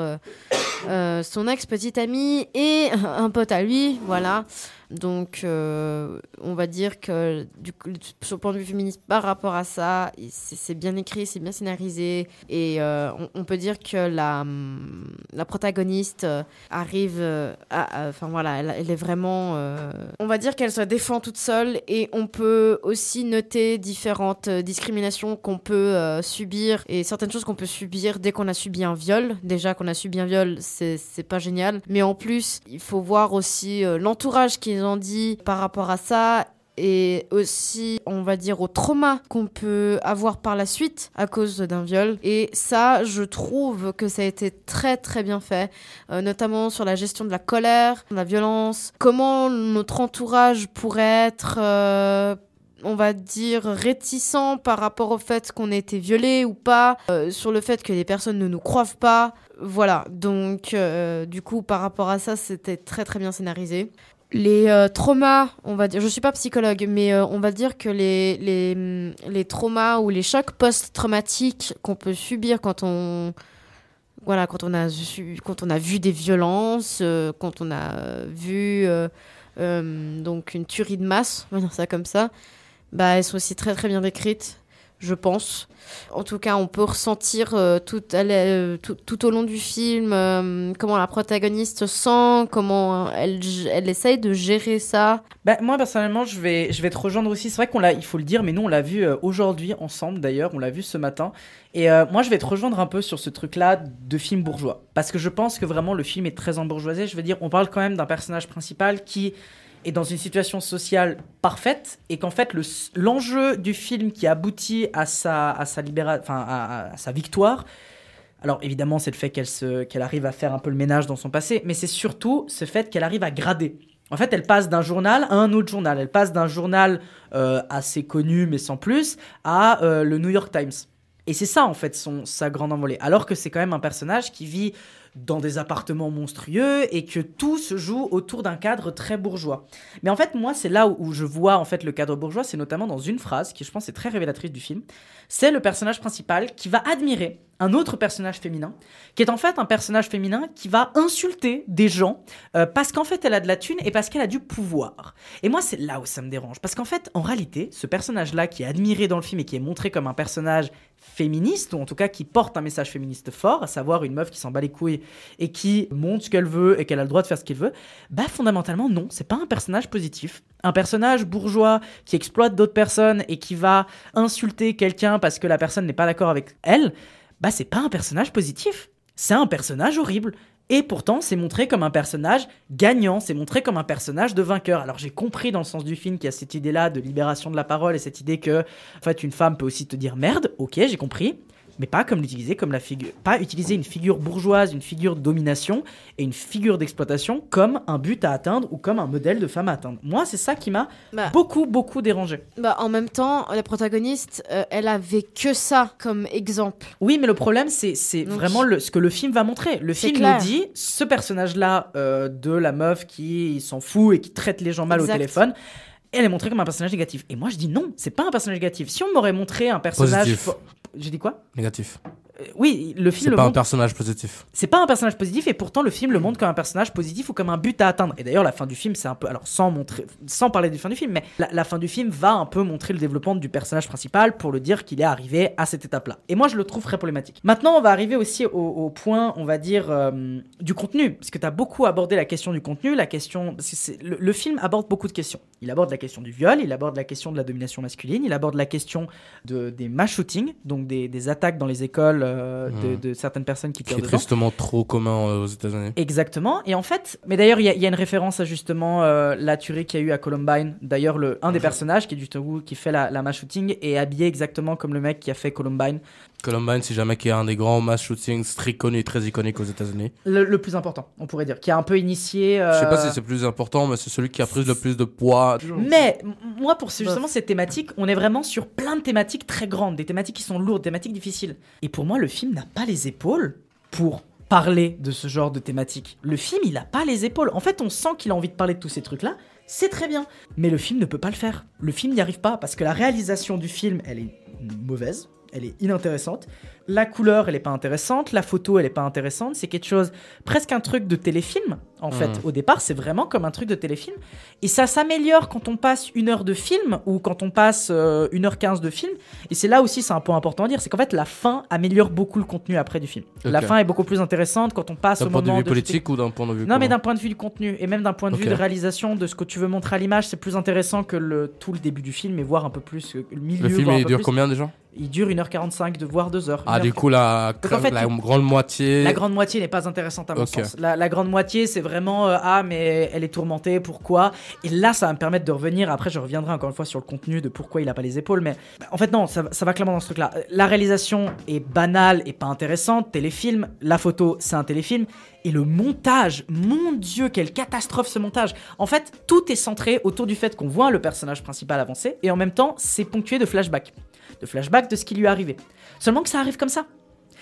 C: euh, son ex-petite amie et [LAUGHS] un pote à lui, voilà. Donc, euh, on va dire que du sur le point de vue féministe, par rapport à ça, c'est bien écrit, c'est bien scénarisé. Et euh, on, peut dire que la, la protagoniste euh, arrive à. Enfin voilà, elle, est vraiment. on va dire qu'elle se défend toute seule. Et on peut aussi noter différentes discriminations qu'on peut subir et certaines choses qu'on peut subir dès qu'on a subi un viol. Déjà qu'on a subi un viol, c'est pas génial. Mais en plus, il faut voir aussi l'entourage qu'ils ont dit par rapport à ça et aussi, on va dire, au trauma qu'on peut avoir par la suite à cause d'un viol. Et ça, je trouve que ça a été très très bien fait, euh, notamment sur la gestion de la colère, de la violence, comment notre entourage pourrait être... euh, on va dire réticent par rapport au fait qu'on ait été violé ou pas, euh, sur le fait que les personnes ne nous croivent pas. Voilà, donc du coup par rapport à ça, c'était très très bien scénarisé. Les euh, traumas, on va dire, je suis pas psychologue, mais euh, on va dire que les, traumas ou les chocs post-traumatiques qu'on peut subir quand on, a, su- quand on a vu des violences, euh, quand on a vu donc une tuerie de masse, on va dire ça comme ça, bah, elles sont aussi très très bien décrites, je pense. En tout cas, on peut ressentir euh, euh, tout, tout au long du film euh, comment la protagoniste sent, comment elle, elle essaye de gérer ça.
B: Bah, moi personnellement, je vais, je vais te rejoindre aussi. C'est vrai qu'on l'a, il faut le dire, mais nous on l'a vu aujourd'hui ensemble d'ailleurs. On l'a vu ce matin. Et moi, je vais te rejoindre un peu sur ce truc-là de film bourgeois, parce que je pense que vraiment le film est très embourgeoisé. Je veux dire, on parle quand même d'un personnage principal qui est dans une situation sociale parfaite et qu'en fait l'enjeu du film qui aboutit à sa à sa libéra- à, à- sa victoire alors évidemment c'est le fait qu'elle qu'elle arrive à faire un peu le ménage dans son passé mais c'est surtout ce fait qu'elle arrive à grader. En fait elle passe d'un journal à un autre journal. Elle passe d'un journal euh, assez connu mais sans plus à euh, le New York Times. Et c'est ça en fait son sa grande envolée. Alors que c'est quand même un personnage qui vit dans des appartements monstrueux et que tout se joue autour d'un cadre très bourgeois. Mais en fait, moi, c'est là où, je vois en fait le cadre bourgeois, c'est notamment dans une phrase qui, je pense, est très révélatrice du film. C'est le personnage principal qui va admirer un autre personnage féminin, qui est en fait un personnage féminin qui va insulter des gens euh, parce qu'en fait elle a de la thune et parce qu'elle a du pouvoir. Et moi c'est là où ça me dérange, parce qu'en fait en réalité ce personnage-là qui est admiré dans le film et qui est montré comme un personnage féministe, ou en tout cas qui porte un message féministe fort, à savoir une meuf qui s'en bat les couilles et qui montre ce qu'elle veut et qu'elle a le droit de faire ce qu'elle veut, bah fondamentalement non, c'est pas un personnage positif. Un personnage bourgeois qui exploite d'autres personnes et qui va insulter quelqu'un parce que la personne n'est pas d'accord avec elle, bah c'est pas un personnage positif. C'est un personnage horrible. Et pourtant, c'est montré comme un personnage gagnant, c'est montré comme un personnage de vainqueur. Alors j'ai compris dans le sens du film qu'il y a cette idée-là de libération de la parole et cette idée que, en fait, une femme peut aussi te dire merde. Ok, j'ai compris. Mais pas comme l'utiliser comme la figure, pas utiliser une figure bourgeoise, une figure de domination et une figure d'exploitation comme un but à atteindre ou comme un modèle de femme à atteindre. Moi, c'est ça qui m'a
C: Bah.
B: beaucoup, beaucoup dérangé.
C: Bah, en même temps, la protagoniste, euh, elle avait que ça comme exemple.
B: Oui, mais le problème, c'est vraiment le, ce que le film va montrer. Le film
C: clair.
B: nous dit, ce personnage-là euh, de la meuf qui s'en fout et qui traite les gens mal
C: Exact.
B: au téléphone, elle est montrée comme un personnage négatif. Et moi, je dis non, c'est pas un personnage négatif. Si on m'aurait montré un personnage...
D: Positif.
B: J'ai dit quoi?
D: Négatif.
B: Euh, Oui, le film
D: C'est pas un personnage positif.
B: C'est pas un personnage positif et pourtant le film le montre comme un personnage positif ou comme un but à atteindre. Et d'ailleurs la fin du film c'est un peu alors sans montrer sans parler du fin du film mais la, la fin du film va un peu montrer le développement du personnage principal pour le dire qu'il est arrivé à cette étape-là. Et moi je le trouve très problématique. Maintenant on va arriver aussi au, au point on va dire euh, du contenu parce que tu as beaucoup abordé la question du contenu, la question parce que le, le film aborde beaucoup de questions. Il aborde la question du viol, il aborde la question de la domination masculine, il aborde la question de, des mass shootings, donc des, des attaques dans les écoles euh, de,
D: Mhm.
B: de certaines personnes qui
D: Qui
B: tirent
D: est
B: dedans.
D: tristement trop commun euh, aux États-Unis.
B: Exactement. Et en fait, mais d'ailleurs, il y, a- il y a une référence à justement euh, la tuerie qu'il y a eu à Columbine. D'ailleurs, le un des personnages qui est du Togo qui fait la, la mass shooting est habillé exactement comme le mec qui a fait Columbine.
D: Columbine, si jamais qui est un des grands mass shootings très connus et très iconiques aux États-Unis.
B: Le, le plus important, on pourrait dire, qui a un peu initié.
D: Je sais pas
B: euh,
D: si c'est plus important, mais c'est celui qui a pris le plus de poids.
B: Mais moi, pour justement cette thématique, on est vraiment sur plein de thématiques très grandes, des thématiques qui sont lourdes, des thématiques difficiles. Et pour moi, le film n'a pas les épaules pour parler de ce genre de thématiques. Le film, il n'a pas les épaules. En fait, on sent qu'il a envie de parler de tous ces trucs-là. C'est très bien. Mais le film ne peut pas le faire. Le film n'y arrive pas parce que la réalisation du film, elle est mauvaise. Elle est inintéressante. La couleur, elle est pas intéressante. La photo, elle est pas intéressante. C'est quelque chose, presque un truc de téléfilm. En fait,
D: Mhm.
B: au départ, c'est vraiment comme un truc de téléfilm. Et ça s'améliore quand on passe une heure de film ou quand on passe euh, une heure quinze de film. Et c'est là aussi, c'est un point important à dire, c'est qu'en fait, la fin améliore beaucoup le contenu après du film. La fin est beaucoup plus intéressante quand on passe
D: D'un
B: au
D: point de
B: moment
D: vue
B: de
D: politique ou d'un point de vue
B: non, mais d'un point de vue du contenu et même d'un point de vue de réalisation de ce que tu veux montrer à l'image, c'est plus intéressant que le, tout le début du film et voir un peu plus euh, le milieu.
D: Le film, il dure
B: plus.
D: combien déjà?
B: Il dure 1h45 de voir 2h.
D: Ah, du coup, la,
B: Donc, en fait,
D: la
B: tu-
D: grande moitié.
B: La grande moitié n'est pas intéressante à mon sens. La, la grande moitié, c'est vraiment euh, ah mais elle est tourmentée, pourquoi? Et là, ça va me permettre de revenir. Après, je reviendrai encore une fois sur le contenu de pourquoi il a pas les épaules, mais bah, en fait non, ça, va- ça va clairement dans ce truc-là. La réalisation est banale et pas intéressante. Téléfilm, la photo, c'est un téléfilm. Et le montage, mon dieu, quelle catastrophe ce montage. En fait, tout est centré autour du fait qu'on voit le personnage principal avancer et en même temps, c'est ponctué de flashbacks. De flashbacks de ce qui lui est arrivé. Seulement que ça arrive comme ça.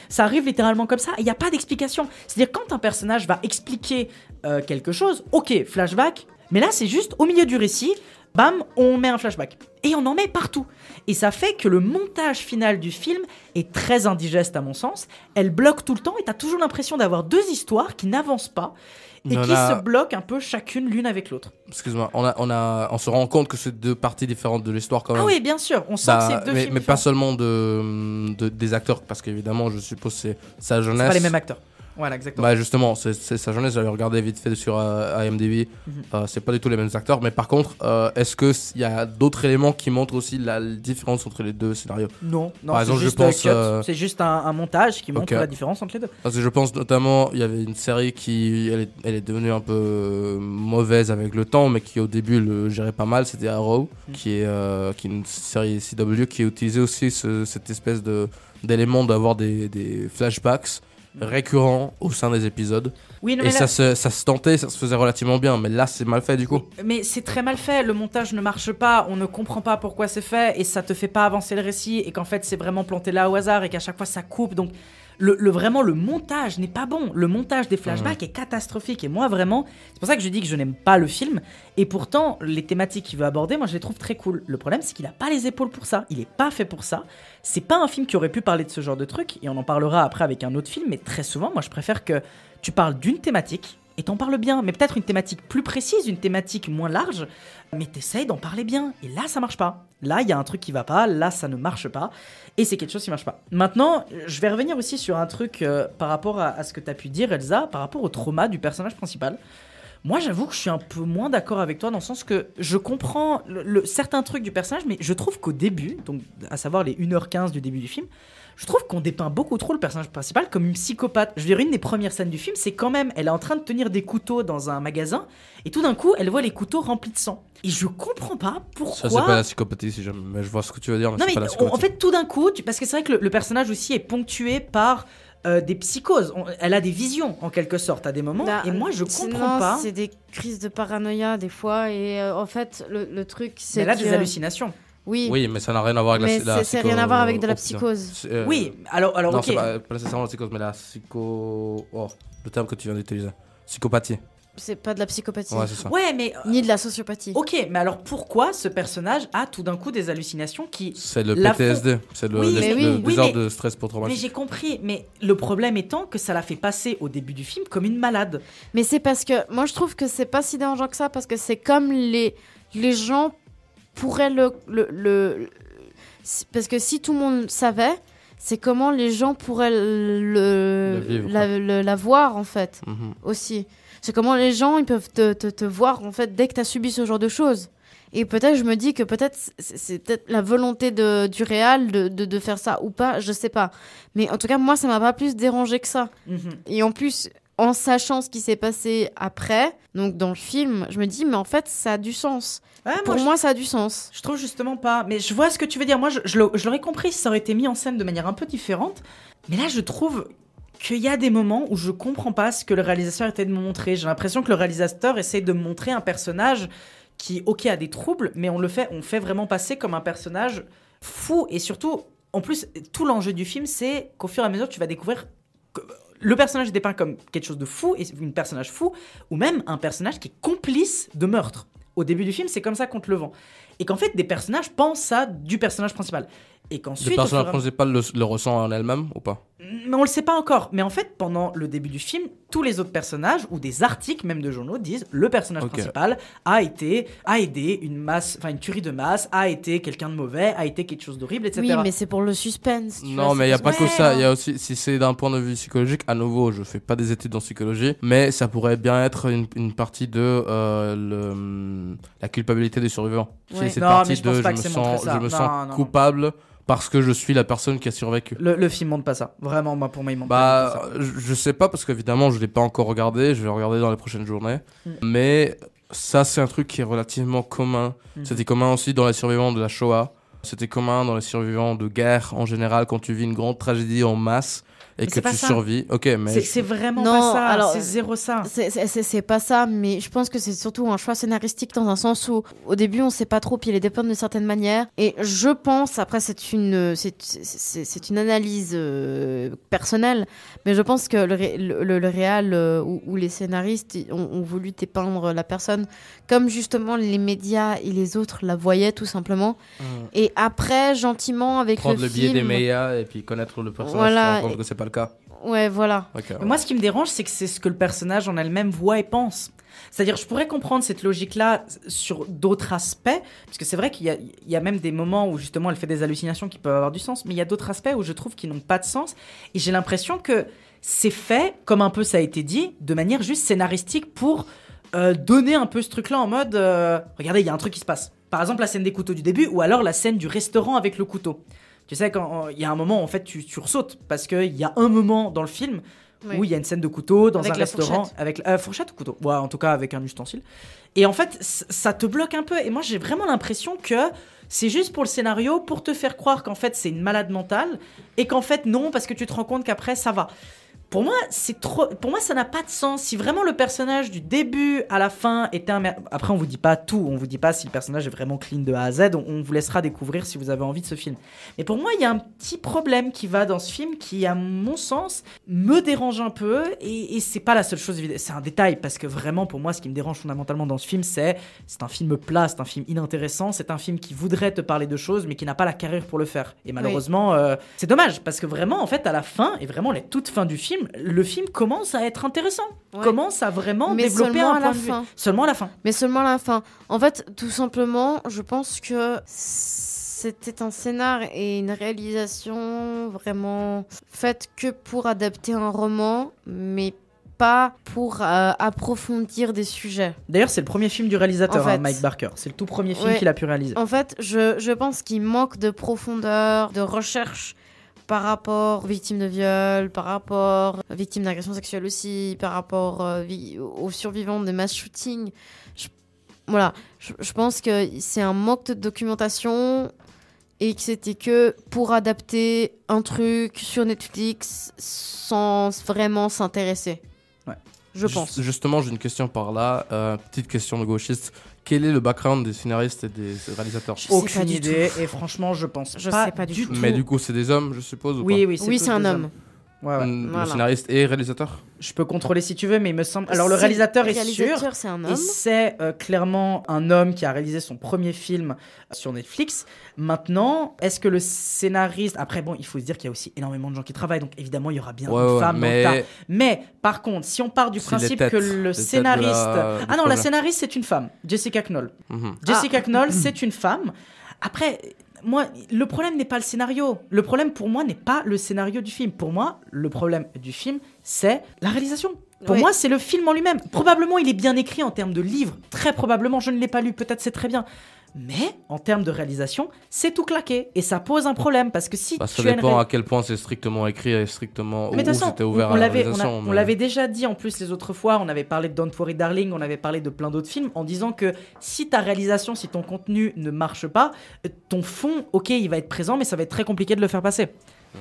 B: Ça arrive littéralement comme ça, il n'y a pas d'explication. C'est-à-dire quand un personnage va expliquer euh, quelque chose, ok, flashback, mais là c'est juste au milieu du récit, bam, on met un flashback. Et on en met partout. Et ça fait que le montage final du film est très indigeste à mon sens. Elle bloque tout le temps et t'as toujours l'impression d'avoir deux histoires qui n'avancent pas et
D: On
B: qui
D: a-
B: se bloquent un peu chacune l'une avec l'autre.
D: Excuse-moi, on, a, on, a, on se rend compte que c'est deux parties différentes de l'histoire quand même.
B: Ah oui, bien sûr, on sent
D: Bah,
B: que c'est deux
D: mais,
B: films
D: mais pas seulement de, de- des acteurs, parce qu'évidemment, je suppose c'est sa jeunesse.
B: C'est pas les mêmes acteurs. Voilà, exactement.
D: Bah justement, c'est sa jeunesse, j'avais regardé vite fait sur euh, IMDb.
B: Mhm.
D: Euh, c'est pas du tout les mêmes acteurs, mais par contre, euh, est-ce qu'il y a d'autres éléments qui montrent aussi la différence entre les deux scénarios?
B: Non, non
D: Par je
B: juste,
D: pense.
B: C'est juste un, un montage qui montre la différence entre les deux.
D: Parce que je pense notamment, il y avait une série qui elle est, elle est devenue un peu mauvaise avec le temps, mais qui au début le gérait pas mal, c'était Arrow,
B: Mm.
D: qui, est, qui est une série CW qui utilisait aussi ce- cette espèce de d'élément d'avoir des, des flashbacks récurrents au sein des épisodes.
B: Oui, non,
D: Et se, ça se tentait, ça se faisait relativement bien, mais là c'est mal fait du coup.
B: Mais c'est très mal fait, le montage ne marche pas, on ne comprend pas pourquoi c'est fait et ça te fait pas avancer le récit et qu'en fait c'est vraiment planté là au hasard et qu'à chaque fois ça coupe. Donc le, le- vraiment le montage n'est pas bon. Le montage des flashbacks est catastrophique et moi vraiment, c'est pour ça que je dis que je n'aime pas le film et pourtant les thématiques qu'il veut aborder, moi je les trouve très cool. Le problème c'est qu'il a pas les épaules pour ça, il est pas fait pour ça. C'est pas un film qui aurait pu parler de ce genre de truc et on en parlera après avec un autre film, mais très souvent moi je préfère que tu parles d'une thématique et t'en parles bien, mais peut-être une thématique plus précise, une thématique moins large, mais t'essayes d'en parler bien. Et là, ça marche pas. Là, il y a un truc qui va pas, là, ça ne marche pas, et c'est quelque chose qui marche pas. Maintenant, je vais revenir aussi sur un truc euh, par rapport à, ce que t'as pu dire, Elsa, par rapport au trauma du personnage principal. Moi, j'avoue que je suis un peu moins d'accord avec toi dans le sens que je comprends le- certains trucs du personnage, mais je trouve qu'au début, donc à savoir les 1h15 du début du film, je trouve qu'on dépeint beaucoup trop le personnage principal comme une psychopathe. Je veux dire, une des premières scènes du film, c'est quand même, elle est en train de tenir des couteaux dans un magasin, et tout d'un coup, elle voit les couteaux remplis de sang. Et je comprends pas pourquoi.
D: Ça c'est pas la psychopathie si jamais, mais je vois ce que tu veux dire, mais
B: Non, mais
D: pas la
B: en fait, tout d'un coup, tu- parce que c'est vrai que le, le personnage aussi est ponctué par euh, des psychoses. On- elle a des visions, en quelque sorte, à des moments.
C: Bah,
B: et moi, je comprends pas.
C: C'est des crises de paranoïa des fois et euh, en fait le, le truc c'est.
B: Mais elle a des hallucinations.
C: Oui.
D: Oui, mais ça n'a rien à voir avec
C: Mais
D: la,
C: c'est rien à voir avec de la
D: psycho-
C: psychose.
D: Euh,
B: Oui, alors- alors,
D: non,
B: ok.
D: c'est pas, pas nécessairement la psychose, mais la psycho. Oh, le terme que tu viens d'utiliser. Psychopathie.
C: C'est pas de la psychopathie.
D: Ouais, c'est ça.
B: Ouais, mais.
C: Ni de la sociopathie.
B: Ok, mais alors pourquoi ce personnage a tout d'un coup des hallucinations qui.
D: C'est le PTSD, c'est le,
B: Oui,
D: le-
B: mais
D: le
B: oui, oui,
D: désordre
B: mais-
D: de stress
B: Mais
D: post-traumatique.
B: j'ai compris, mais le problème étant que ça l'a fait passer au début du film comme une malade.
C: Mais c'est parce que moi je trouve que c'est pas si dérangeant que ça parce que c'est comme les les gens pourraient le, le, le- si- parce que si tout le monde savait c'est comment les gens pourraient le,
D: Le vivre,
C: la, le- la voir en fait
D: Mhm.
C: aussi. C'est comment les gens ils peuvent te, te, te voir en fait dès que tu as subi ce genre de choses. Et peut-être je me dis que peut-être c'est peut-être la volonté de, du réal de, de, de faire ça ou pas je sais pas. Mais en tout cas moi ça m'a pas plus dérangé que ça.
B: Mhm.
C: et en plus, en sachant ce qui s'est passé après, donc dans le film, je me dis, mais en fait, ça a du sens. Pour
B: je-
C: moi, ça a du sens.
B: Je trouve justement pas. Mais je vois ce que tu veux dire. Moi, je, je l'au- je l'aurais compris si ça aurait été mis en scène de manière un peu différente. Mais là, je trouve qu'il y a des moments où je comprends pas ce que le réalisateur était de me montrer. J'ai l'impression que le réalisateur essaie de me montrer un personnage qui, ok, a des troubles, mais on le fait, on fait vraiment passer comme un personnage fou. Et surtout, en plus, tout l'enjeu du film, c'est qu'au fur et à mesure, tu vas découvrir le personnage est dépeint comme quelque chose de fou, et une personnage fou, ou même un personnage qui est complice de meurtre. Au début du film, c'est comme ça qu'on le vend. Et qu'en fait, des personnages pensent ça du personnage principal. Et qu'ensuite.
D: Le personnage principal le, le ressent en elle-même ou pas?
B: Mais on le sait pas encore. Mais en fait, pendant le début du film, tous les autres personnages ou des articles même de journaux disent le personnage principal a été a aidé une masse, enfin une tuerie de masse, a été quelqu'un de mauvais, a été quelque chose d'horrible, etc.
C: Oui, mais c'est pour le suspense. tu
D: Non,
C: vois,
D: mais il n'y a pas que ça. Il y a aussi, si c'est d'un point de vue psychologique, à nouveau, je fais pas des études en psychologie, mais ça pourrait bien être une, une partie de euh, le, la culpabilité des survivants.
B: Ouais.
D: C'est cette
B: Non, mais je pense
D: de
B: pas
D: je
B: que
D: me sens,
B: ça.
D: je me
B: Non,
D: sens
B: non.
D: coupable parce que je suis la personne qui a survécu.
B: Le, le film montre pas ça. Vraiment, moi, pour moi, il montre
D: Bah,
B: pas ça.
D: je sais pas parce qu'évidemment, je l'ai pas encore regardé. Je vais le regarder dans les prochaines journées.
B: Mm.
D: Mais ça, c'est un truc qui est relativement commun.
B: Mhm.
D: C'était commun aussi dans les survivants de la Shoah. C'était commun dans les survivants de guerre en général quand tu vis une grande tragédie en masse et
B: Mais
D: que tu
B: ça.
D: survis. Ok, mais
B: C'est vraiment
C: Non,
B: pas ça.
C: alors,
B: c'est zéro ça.
C: C'est- C'est c'est- c'est pas ça, mais je pense que c'est surtout un choix scénaristique dans un sens où au début on sait pas trop, puis il est dépeint d'une certaine manière. Et je pense, après c'est une, c'est- c'est c'est une analyse euh, personnelle, mais je pense que le, ré- le, le- le réal euh, ou, ou les scénaristes ont, ont voulu dépeindre la personne comme justement les médias et les autres la voyaient tout simplement.
D: Mm.
C: Et après, gentiment, avec
D: prendre
C: le,
D: le biais
C: film,
D: des médias et puis connaître le personnage,
C: Voilà,
D: se rendre compte
C: et-
D: que c'est pas le cas.
C: Ouais, voilà.
D: Ouais.
B: moi, ce qui me dérange, c'est que c'est ce que le personnage en elle-même voit et pense. C'est-à-dire, je pourrais comprendre cette logique-là sur d'autres aspects, parce que c'est vrai qu'il y y a même des moments où justement elle fait des hallucinations qui peuvent avoir du sens, mais il y a d'autres aspects où je trouve qu'ils n'ont pas de sens, et j'ai l'impression que c'est fait, comme un peu ça a été dit, de manière juste scénaristique pour euh, donner un peu ce truc-là en mode euh, regardez, il y a un truc qui se passe. Par exemple, la scène des couteaux du début, ou alors la scène du restaurant avec le couteau. Tu sais, quand il y a un moment, en fait, tu, tu ressautes, parce qu'il y a un moment dans le film
C: Oui.
B: où il y a une scène de couteau dans
C: Avec
B: un restaurant
C: fourchette.
B: avec euh, fourchette ou couteau? Ouais, en tout cas avec un ustensile et en fait ça te bloque un peu et moi j'ai vraiment l'impression que c'est juste pour le scénario pour te faire croire qu'en fait c'est une malade mentale et qu'en fait non parce que tu te rends compte qu'après ça va pour moi, c'est trop. Pour moi, ça n'a pas de sens. Si vraiment le personnage du début à la fin était un. Après, on vous dit pas tout. On vous dit pas si le personnage est vraiment clean de A à Z. On, vous laissera découvrir si vous avez envie de ce film. Mais pour moi, il y a un petit problème qui va dans ce film qui, à mon sens, me dérange un peu. Et, et c'est pas la seule chose. C'est un détail parce que vraiment, pour moi, ce qui me dérange fondamentalement dans ce film, c'est c'est un film plat, c'est un film inintéressant, c'est un film qui voudrait te parler de choses, mais qui n'a pas la carrière pour le faire. Et malheureusement, euh, c'est dommage parce que vraiment, en fait, à la fin et vraiment les toutes fins du film, le film commence à être intéressant.
C: Ouais.
B: Commence à vraiment
C: Mais
B: développer un
C: à
B: point
C: la
B: de vue.
C: fin.
B: Seulement à la fin.
C: Mais seulement à la fin. En fait, tout simplement, je pense que c'était un scénar et une réalisation vraiment faite que pour adapter un roman, mais pas pour euh, approfondir des sujets.
B: D'ailleurs, c'est le premier film du réalisateur,
C: En fait-
B: hein, Mike Barker. C'est le tout premier film
C: Ouais.
B: qu'il a pu réaliser.
C: En fait, je, je pense qu'il manque de profondeur, de recherche par rapport aux victimes de viol, par rapport aux victimes d'agression sexuelle aussi, par rapport euh, aux survivants de mass shooting. Je- voilà, je, je pense que c'est un manque de documentation et que c'était que pour adapter un truc sur Netflix sans vraiment s'intéresser.
B: Ouais.
C: Je pense.
D: Justement, j'ai une question par là. Euh, petite question de gauchiste. Quel est le background des scénaristes et des réalisateurs
B: Aucune idée. Et franchement, je pense
C: Je
B: pas,
C: sais pas du tout.
D: Mais du coup, c'est des hommes, je suppose ou
B: Oui,
D: pas
B: oui, c'est
C: Oui, c'est un homme.
B: Ouais, ouais.
D: Mm,
C: Voilà.
D: Scénariste et réalisateur
B: Je peux contrôler si tu veux, mais il me semble. Alors le
C: C'est-
B: réalisateur
C: le
B: est sûr.
C: réalisateur, c'est un
B: Et
C: homme.
B: c'est euh, clairement un homme qui a réalisé son premier film sur Netflix. Maintenant, est-ce que le scénariste. Après, bon, il faut se dire qu'il y a aussi énormément de gens qui travaillent, donc évidemment, il y aura bien
D: Ouais,
B: une
D: ouais,
B: femme
D: mais-
B: dans le tas. Mais par contre, si on part du principe
D: têtes,
B: que le scénariste.
D: la-
B: ah non, la scénariste, c'est une femme, Jessica Knoll.
D: Mhm.
B: Jessica
C: Ah.
B: Knoll, [CLEARS THROAT] c'est une femme. Après, moi, le problème n'est pas le scénario. Le problème pour moi n'est pas le scénario du film. Pour moi, le problème du film, c'est la réalisation. Pour moi, c'est le film en lui-même. Probablement, il est bien écrit en termes de livre. Très probablement, je ne l'ai pas lu. Peut-être c'est très bien. Mais en termes de réalisation, c'est tout claqué. Et ça pose un problème parce que si
D: Bah, Ça
B: tu as une
D: dépend à quel point c'est strictement écrit et strictement
B: mais de
D: où
B: toute façon,
D: c'était ouvert
B: on,
D: à la
B: on,
D: réalisation.
B: on
D: mais-
B: l'avait déjà dit en plus les autres fois, on avait parlé de Don't Worry Darling, on avait parlé de plein d'autres films, en disant que si ta réalisation, si ton contenu ne marche pas, euh, ton fond, ok, il va être présent, mais ça va être très compliqué de le faire passer.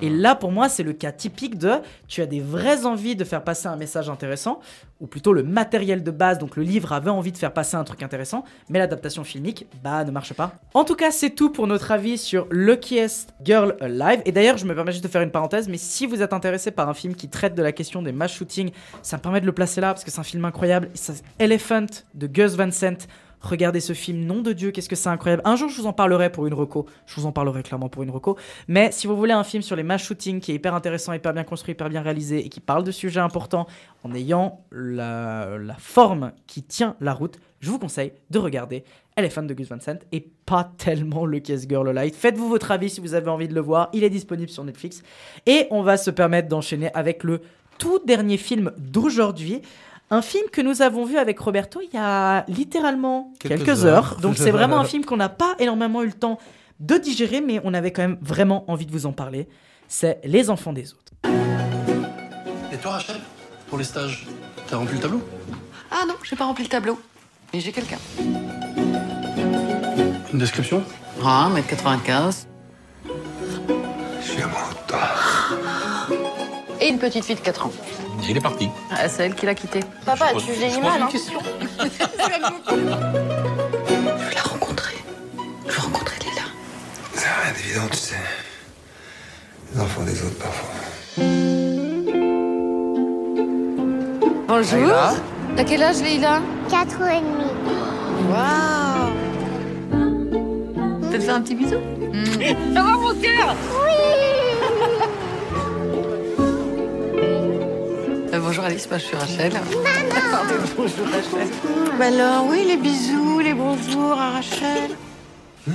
B: Et là, pour moi, c'est le cas typique de tu as des vraies envies de faire passer un message intéressant, ou plutôt le matériel de base, donc le livre avait envie de faire passer un truc intéressant, mais l'adaptation filmique, bah, ne marche pas. En tout cas, c'est tout pour notre avis sur Luckiest Girl Alive. Et d'ailleurs, je me permets juste de faire une parenthèse, mais si vous êtes intéressé par un film qui traite de la question des mass shootings, ça me permet de le placer là parce que c'est un film incroyable. Ça- Elephant de Gus Van Sant. Regardez ce film, nom de Dieu, qu'est-ce que c'est incroyable. Un jour, je vous en parlerai pour une reco. Je vous en parlerai clairement pour une reco. Mais si vous voulez un film sur les mass shootings qui est hyper intéressant, hyper bien construit, hyper bien réalisé et qui parle de sujets importants en ayant la, forme qui tient la route, je vous conseille de regarder Elephant de Gus Van Sant et pas tellement le Case Girl Light. Faites-vous votre avis si vous avez envie de le voir. Il est disponible sur Netflix. Et on va se permettre d'enchaîner avec le tout dernier film d'aujourd'hui. Un film que nous avons vu avec Roberto il y a littéralement quelques,
D: Quelques
B: heures.
D: heures.
B: Donc c'est vraiment un film qu'on n'a pas énormément eu le temps de digérer, mais on avait quand même vraiment envie de vous en parler. C'est Les Enfants des Autres.
P: Et toi, Rachel Pour les stages, t'as rempli le tableau?
Q: Ah non, j'ai pas rempli le tableau. Mais j'ai quelqu'un.
P: Une description?
Q: Ah, 1m95.
F: Je suis amoureux de toi.
Q: Et une petite fille de 4 ans.
J: Il est parti.
Q: Ah, c'est elle qui l'a quitté.
C: Papa,
J: Je pose-
C: tu
J: pose
C: mal.
J: une
C: Hein.
J: question. [LAUGHS]
Q: Je veux la rencontrer. Je veux rencontrer Lila.
F: C'est rien d'évident, tu sais. Les enfants des autres, parfois.
C: Bonjour.
F: Leïla.
C: T'as quel âge, Leïla
R: 4 ans et demi.
C: Waouh
Q: Peut te faire un petit bisou
C: Ça va, mon cœur?
Q: Euh, Bonjour Alice, moi je suis Rachel.
C: Pardon, bonjour, Rachel.
Q: Bah alors, oui, les bisous, les bonjours à Rachel.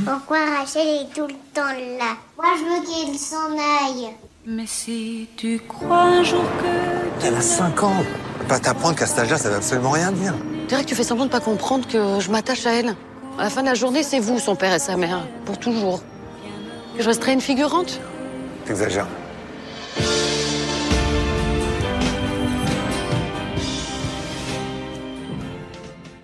R: Pourquoi Rachel est tout le temps là Moi, je veux qu'elle s'en aille.
H: Mais si tu crois un jour que
F: Elle a 5 ans. Pas t'apprendre qu'à cet âge-là, ça veut absolument rien dire.
S: Que tu fais semblant de pas comprendre que je m'attache à elle. À la fin de la journée, c'est vous, son père et sa mère, pour toujours. Que je resterai une figurante?
F: T'exagères.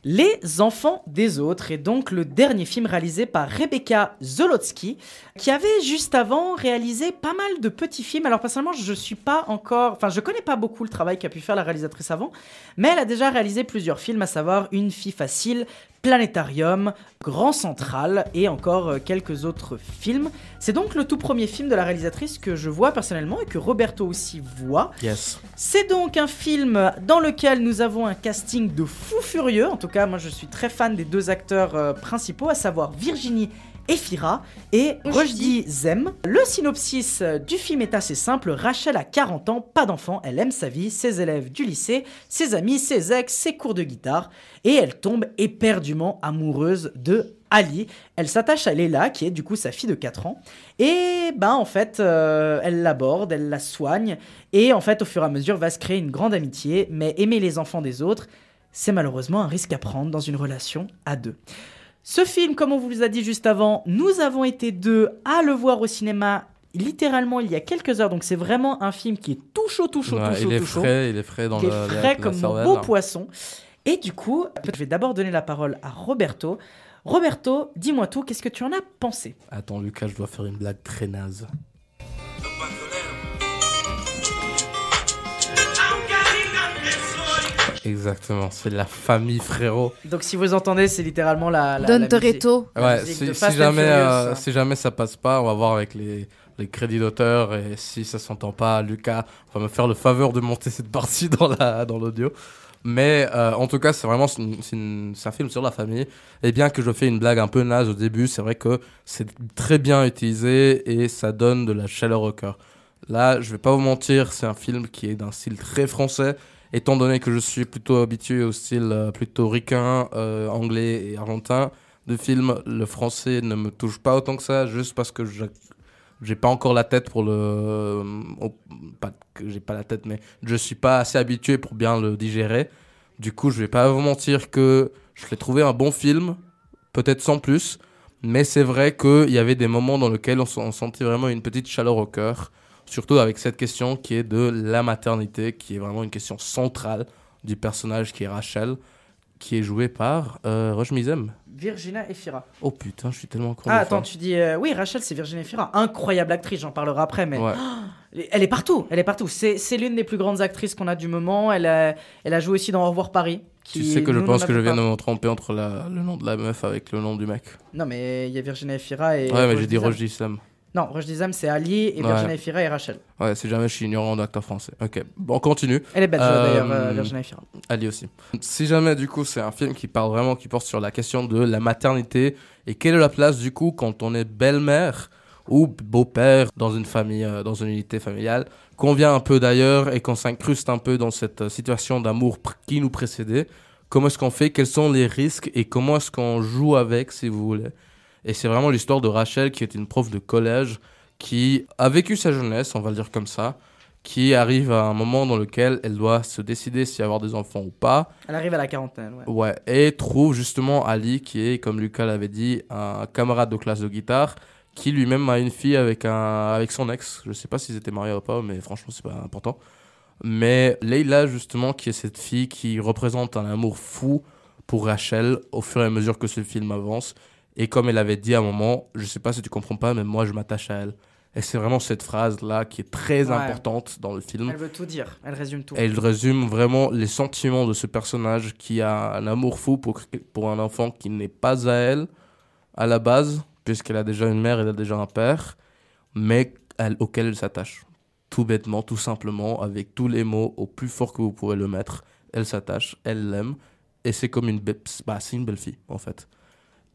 B: Les enfants des autres est donc le dernier film réalisé par Rebecca Zolotsky, qui avait juste avant réalisé pas mal de petits films. Alors personnellement, je suis pas encore, enfin je connais pas beaucoup le travail qu'a pu faire la réalisatrice avant, mais elle a déjà réalisé plusieurs films, à savoir Une fille facile, Planétarium, Grand Central et encore euh, quelques autres films. C'est donc le tout premier film de la réalisatrice que je vois personnellement et que Roberto aussi voit.
D: Yes.
B: C'est donc un film dans lequel nous avons un casting de fou furieux. En tout cas, moi je suis très fan des deux acteurs euh, principaux, à savoir Virginie Efira et Rushdie Zem. Le synopsis du film est assez simple. Rachel a 40 ans, pas d'enfant, elle aime sa vie, ses élèves du lycée, ses amis, ses ex, ses cours de guitare et elle tombe éperdument amoureuse de Ali. Elle s'attache à Leila, qui est du coup sa fille de 4 ans. Et ben en fait, euh, elle l'aborde, elle la soigne. Et en fait, au fur et à mesure, va se créer une grande amitié. Mais aimer les enfants des autres, c'est malheureusement un risque à prendre dans une relation à deux. Ce film, comme on vous l'a dit juste avant, nous avons été deux à le voir au cinéma littéralement il y a quelques heures. Donc c'est vraiment un film qui est tout chaud, tout chaud,
D: Ouais,
B: tout chaud,
D: il est
B: tout chaud.
D: frais, il est frais dans
B: Qui est
D: la-
B: frais
D: la
B: comme mon beau poisson. Et du coup, je vais d'abord donner la parole à Roberto. Roberto, dis-moi tout, qu'est-ce que tu en as pensé?
D: Attends, Lucas, je dois faire une blague très naze. Exactement, c'est la famille frérot.
B: Donc si vous entendez, c'est littéralement la, la,
C: Don
B: la
C: Toretto.
D: Ouais, si, si jamais, euh,
B: hein.
D: si jamais ça passe pas, on va voir avec les, les crédits d'auteur et si ça s'entend pas, Lucas va me faire le faveur de monter cette partie dans la dans l'audio. Mais euh, en tout cas, c'est vraiment c'est une- un film sur la famille. Et bien que je fais une blague un peu naze au début, c'est vrai que c'est très bien utilisé et ça donne de la chaleur au cœur. Là, je vais pas vous mentir, c'est un film qui est d'un style très français. Étant donné que je suis plutôt habitué au style euh, plutôt ricain, euh, anglais et argentin de films, le français ne me touche pas autant que ça, juste parce que je j'ai pas encore la tête pour le euh, pas que j'ai pas la tête mais je suis pas assez habitué pour bien le digérer. Du coup je vais pas vous mentir que je l'ai trouvé un bon film peut-être sans plus mais c'est vrai qu'il y avait des moments dans lesquels on, on sentait vraiment une petite chaleur au cœur surtout avec cette question qui est de la maternité qui est vraiment une question centrale du personnage qui est Rachel qui est joué par euh, Roche Mizem
B: Virginia Efira.
D: oh putain je suis tellement con
B: Ah attends, tu dis euh, oui, Rachel, c'est Virginia Efira, incroyable actrice, j'en parlerai après, mais
D: Ouais.
B: Oh, [GASPS] elle est partout, elle est partout. C'est l'une des plus grandes actrices qu'on a du moment. Elle a, elle a joué aussi dans Au revoir Paris.
D: Tu sais que je pense que je viens de me tromper entre la- le nom de la meuf avec le nom du mec.
B: Non mais il y a Virginia Efira et.
D: ouais, mais j'ai dit. Roche Dizem.
B: Non, Roche Dizem, c'est Ali et. Virginia Efira et Rachel.
D: Ouais, si jamais je suis ignorant d'acteur français. Ok, bon, on continue.
B: Elle est belge, d'ailleurs, euh, Virginia Efira.
D: Ali aussi. Si jamais, du coup, c'est un film qui parle vraiment, qui porte sur la question de la maternité et quelle est la place, du coup, quand on est belle-mère ou beau-père dans une famille, euh, dans une unité familiale, qu'on vient un peu d'ailleurs et qu'on s'incruste un peu dans cette euh, situation d'amour qui nous précédait. Comment est-ce qu'on fait? Quels sont les risques? Et comment est-ce qu'on joue avec, si vous voulez? Et c'est vraiment l'histoire de Rachel, qui est une prof de collège, qui a vécu sa jeunesse, on va le dire comme ça, qui arrive à un moment dans lequel elle doit se décider si avoir des enfants ou pas.
B: Elle arrive à la quarantaine, ouais.
D: Ouais, et trouve justement Ali, qui est, comme Lucas l'avait dit, un camarade de classe de guitare, qui lui-même a une fille avec, un, avec son ex. Je sais pas s'ils étaient mariés ou pas, mais franchement, c'est pas important. Mais Leila, justement, qui est cette fille qui représente un amour fou pour Rachel au fur et à mesure que ce film avance. Et comme elle avait dit à un moment, je sais pas si tu comprends pas, mais moi, je m'attache à elle. Et c'est vraiment cette phrase-là qui est très
B: Ouais.
D: importante dans le film.
B: Elle veut tout dire, elle résume tout.
D: Elle résume vraiment les sentiments de ce personnage qui a un amour fou pour, pour un enfant qui n'est pas à elle à la base, puisqu'elle a déjà une mère, elle a déjà un père, mais elle- auquel elle s'attache. Tout bêtement, tout simplement, avec tous les mots au plus fort que vous pouvez le mettre. Elle s'attache, elle l'aime, et c'est comme une, bah, une belle fille, en fait.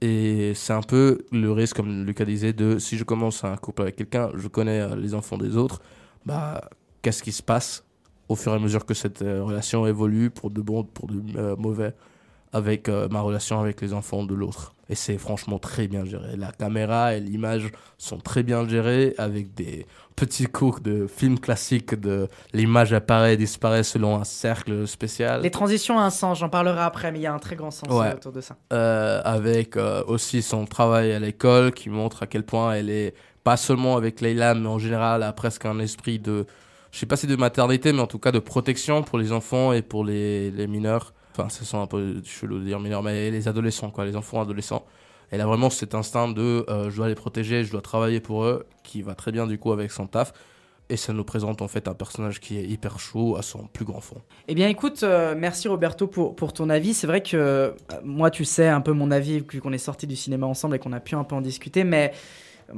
D: Et c'est un peu le risque, comme Lucas disait, de si je commence un couple avec quelqu'un, je connais euh, les enfants des autres, bah, qu'est-ce qui se passe au fur et à mesure que cette euh, relation évolue pour de bon, pour de euh, mauvais? Avec euh, ma relation avec les enfants de l'autre. Et c'est franchement très bien géré. La caméra et l'image sont très bien gérées avec des petits cours de films classiques de l'image apparaît et disparaît selon un cercle spécial.
B: Les transitions ont un sens, j'en parlerai après, mais il y a un très grand sens
D: Ouais.
B: euh, autour de ça.
D: Euh, avec euh, aussi son travail à l'école qui montre à quel point elle est pas seulement avec Leila mais en général a presque un esprit de je sais pas si de maternité mais en tout cas de protection pour les enfants et pour les, les mineurs enfin ce sont un peu chelou de dire mineurs mais les adolescents quoi les enfants adolescents elle a vraiment cet instinct de euh, je dois les protéger je dois travailler pour eux qui va très bien du coup avec son taf et ça nous présente en fait un personnage qui est hyper chaud à son plus grand fond
B: Eh bien, écoute, euh, merci Roberto pour, pour ton avis. C'est vrai que euh, moi, tu sais un peu mon avis, vu qu'on est sorti du cinéma ensemble et qu'on a pu un peu en discuter, mais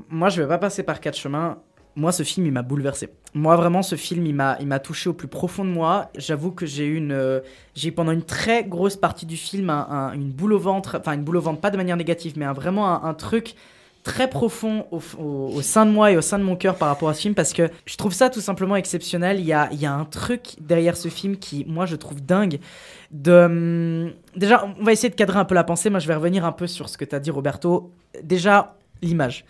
B: moi, je vais pas passer par quatre chemins. Moi, ce film, il m'a bouleversé. Moi, vraiment, ce film, il m'a, il m'a touché au plus profond de moi. J'avoue que j'ai eu une, euh, j'ai pendant une très grosse partie du film un- un- une boule au ventre, enfin une boule au ventre, pas de manière négative, mais un- vraiment un, truc très profond au sein de moi et au sein de mon cœur par rapport à ce film parce que je trouve ça tout simplement exceptionnel. Il y a, il y a un truc derrière ce film qui, moi, je trouve dingue. De, hum, déjà, on va essayer de cadrer un peu la pensée. Moi, je vais revenir un peu sur ce que tu as dit, Roberto. Déjà, l'image.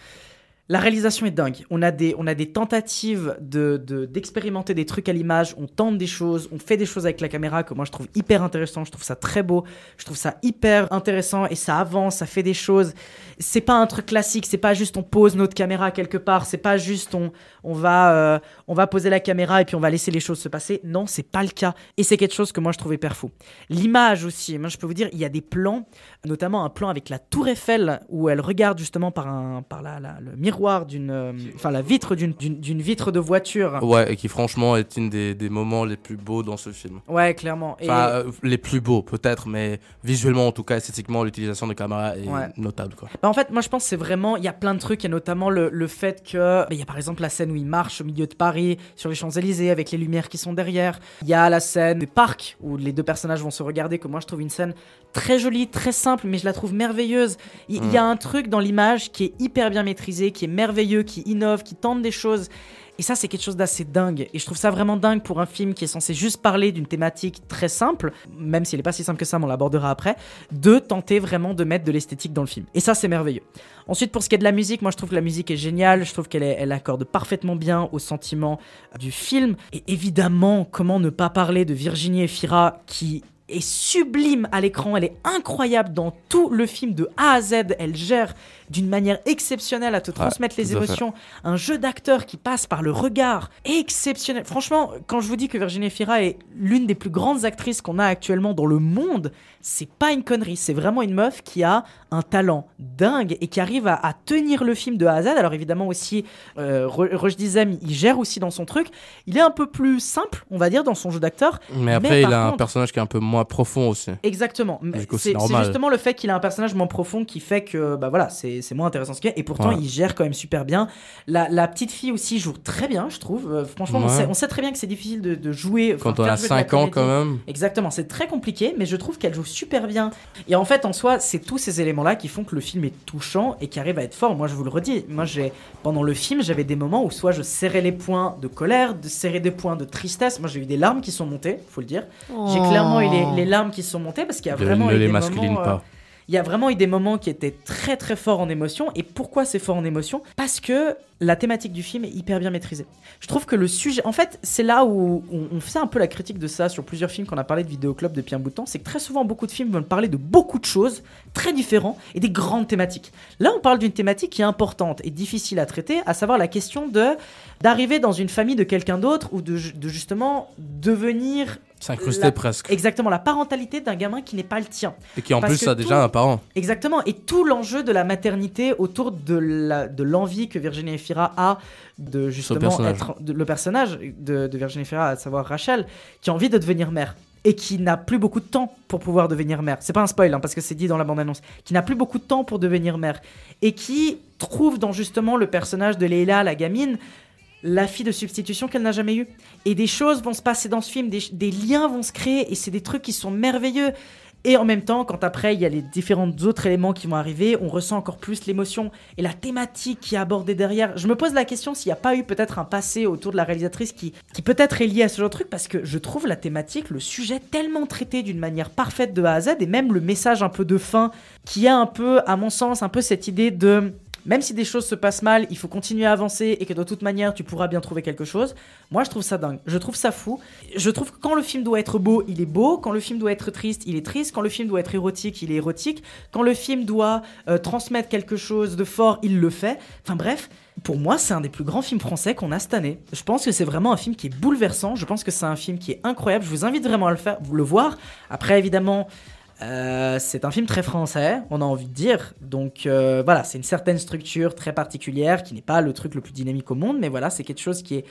B: La réalisation est dingue. On a des, on a des tentatives de, de- d'expérimenter des trucs à l'image. On tente des choses. On fait des choses avec la caméra que moi je trouve hyper intéressant. Je trouve ça très beau. Je trouve ça hyper intéressant et ça avance, ça fait des choses. C'est pas un truc classique. C'est pas juste on pose notre caméra quelque part. C'est pas juste on, on va, euh, on va poser la caméra et puis on va laisser les choses se passer. Non, c'est pas le cas. Et c'est quelque chose que moi je trouve hyper fou. L'image aussi. Moi je peux vous dire, il y a des plans, notamment un plan avec la Tour Eiffel où elle regarde justement par un, par la- le miroir d'une, euh, enfin la vitre d'une, vitre de voiture.
D: ouais et qui franchement est une des, des moments les plus beaux dans ce film
B: Ouais, clairement. Et-
D: Enfin, euh, les plus beaux peut-être, mais visuellement en tout cas, esthétiquement, l'utilisation de caméra est
B: Ouais.
D: notable. Quoi.
B: Bah, en fait, moi je pense c'est vraiment, il y a plein de trucs, a notamment le, le fait que, bah, il y a par exemple la scène où il marche au milieu de Paris, sur les Champs-Élysées, avec les lumières qui sont derrière. Il y a la scène du parc où les deux personnages vont se regarder, que moi je trouve une scène très jolie, très simple, mais je la trouve merveilleuse. Il y a un truc dans l'image qui est hyper bien maîtrisé, qui est merveilleux, qui innove, qui tente des choses. Et ça, c'est quelque chose d'assez dingue. Et je trouve ça vraiment dingue pour un film qui est censé juste parler d'une thématique très simple, même si elle n'est pas si simple que ça, mais on l'abordera après, de tenter vraiment de mettre de l'esthétique dans le film. Et ça, c'est merveilleux. Ensuite, pour ce qui est de la musique, moi je trouve que la musique est géniale. Je trouve qu'elle elle accorde parfaitement bien au sentiment du film. Et évidemment, comment ne pas parler de Virginie Efira qui est sublime à l'écran, elle est incroyable dans tout le film de A à Z, elle gère d'une manière exceptionnelle à te transmettre les émotions, un jeu d'acteur qui passe par le regard exceptionnel. Franchement, quand je vous dis que Virginie Fira est l'une des plus grandes actrices qu'on a actuellement dans le monde, c'est pas une connerie. C'est vraiment une meuf qui a un talent dingue et qui arrive à, à tenir le film de A à Z. Alors évidemment aussi, euh, Dizem, il gère aussi dans son truc. Il est un peu plus simple, on va dire, dans son jeu d'acteur.
D: Mais après, il a un personnage qui est un peu moins profond aussi.
B: Exactement.
D: C'est
B: justement le fait qu'il a un personnage moins profond qui fait que bah voilà, c'est moins intéressant ce qu'il y a. Et pourtant,
D: Ouais.
B: il gère quand même super bien. La, la petite fille aussi joue très bien, je trouve. Euh, franchement, on, sait, on sait très bien que c'est difficile de, de jouer.
D: Quand on a
B: jouer de la
D: 5 ans, quand même.
B: Exactement, c'est très compliqué, mais je trouve qu'elle joue super bien. Et en fait, en soi, c'est tous ces éléments-là qui font que le film est touchant et qui arrive à être fort. Moi, je vous le redis, moi, j'ai pendant le film, j'avais des moments où soit je serrais les poings de colère, de serrer des poings de tristesse. Moi, j'ai eu des larmes qui sont montées, faut le dire. J'ai
C: Oh.
B: clairement eu les, les larmes qui sont montées parce qu'il y a
D: Ne-
B: vraiment
D: ne
B: eu
D: les
B: des
D: masculine
B: moments, euh,
D: pas.
B: Il y a vraiment eu des moments qui étaient très très forts en émotion. Et pourquoi c'est fort en émotion? Parce que la thématique du film est hyper bien maîtrisée. Je trouve que le sujet. En fait, c'est là où on, faisait un peu la critique de ça sur plusieurs films qu'on a parlé de Vidéoclub depuis un bout de temps. C'est que très souvent, beaucoup de films veulent parler de beaucoup de choses très différentes et des grandes thématiques. Là, on parle d'une thématique qui est importante et difficile à traiter, à savoir la question de d'arriver dans une famille de quelqu'un d'autre ou de justement devenir
D: S'incruster
B: la-
D: presque.
B: Exactement, la parentalité d'un gamin qui n'est pas le tien.
D: Et qui en
B: Parce
D: plus a déjà
B: tout-
D: un parent.
B: Exactement, et tout l'enjeu de la maternité autour de la- de l'envie que Virginie Efira a de justement
D: personnage.
B: être de- le personnage de, de Virginie Efira, à savoir Rachel, qui a envie de devenir mère et qui n'a plus beaucoup de temps pour pouvoir devenir mère. C'est pas un spoil hein, parce que c'est dit dans la bande-annonce. Qui n'a plus beaucoup de temps pour devenir mère et qui trouve dans justement le personnage de Leila, la gamine, la fille de substitution qu'elle n'a jamais eue. Et des choses vont se passer dans ce film, des, liens vont se créer, et c'est des trucs qui sont merveilleux. Et en même temps, quand après il y a les différents autres éléments qui vont arriver, on ressent encore plus l'émotion et la thématique qui est abordée derrière. Je me pose la question s'il n'y a pas eu peut-être un passé autour de la réalisatrice qui, qui peut-être est lié à ce genre de truc, parce que je trouve la thématique, le sujet tellement traité d'une manière parfaite de A à Z, et même le message un peu de fin qui a un peu, à mon sens, un peu cette idée de même si des choses se passent mal, il faut continuer à avancer et que de toute manière tu pourras bien trouver quelque chose. Moi je trouve ça dingue, je trouve ça fou. Je trouve que quand le film doit être beau, il est beau. Quand le film doit être triste, il est triste. Quand le film doit être érotique, il est érotique. Quand le film doit euh, transmettre quelque chose de fort, il le fait. Enfin bref. Pour moi, c'est un des plus grands films français qu'on a cette année. Je pense que c'est vraiment un film qui est bouleversant. Je pense que c'est un film qui est incroyable. Je vous invite vraiment à le faire, le voir. Après, évidemment, euh, c'est un film très français, on a envie de dire. Donc euh, voilà, c'est une certaine structure très particulière qui n'est pas le truc le plus dynamique au monde, mais voilà, c'est quelque chose qui est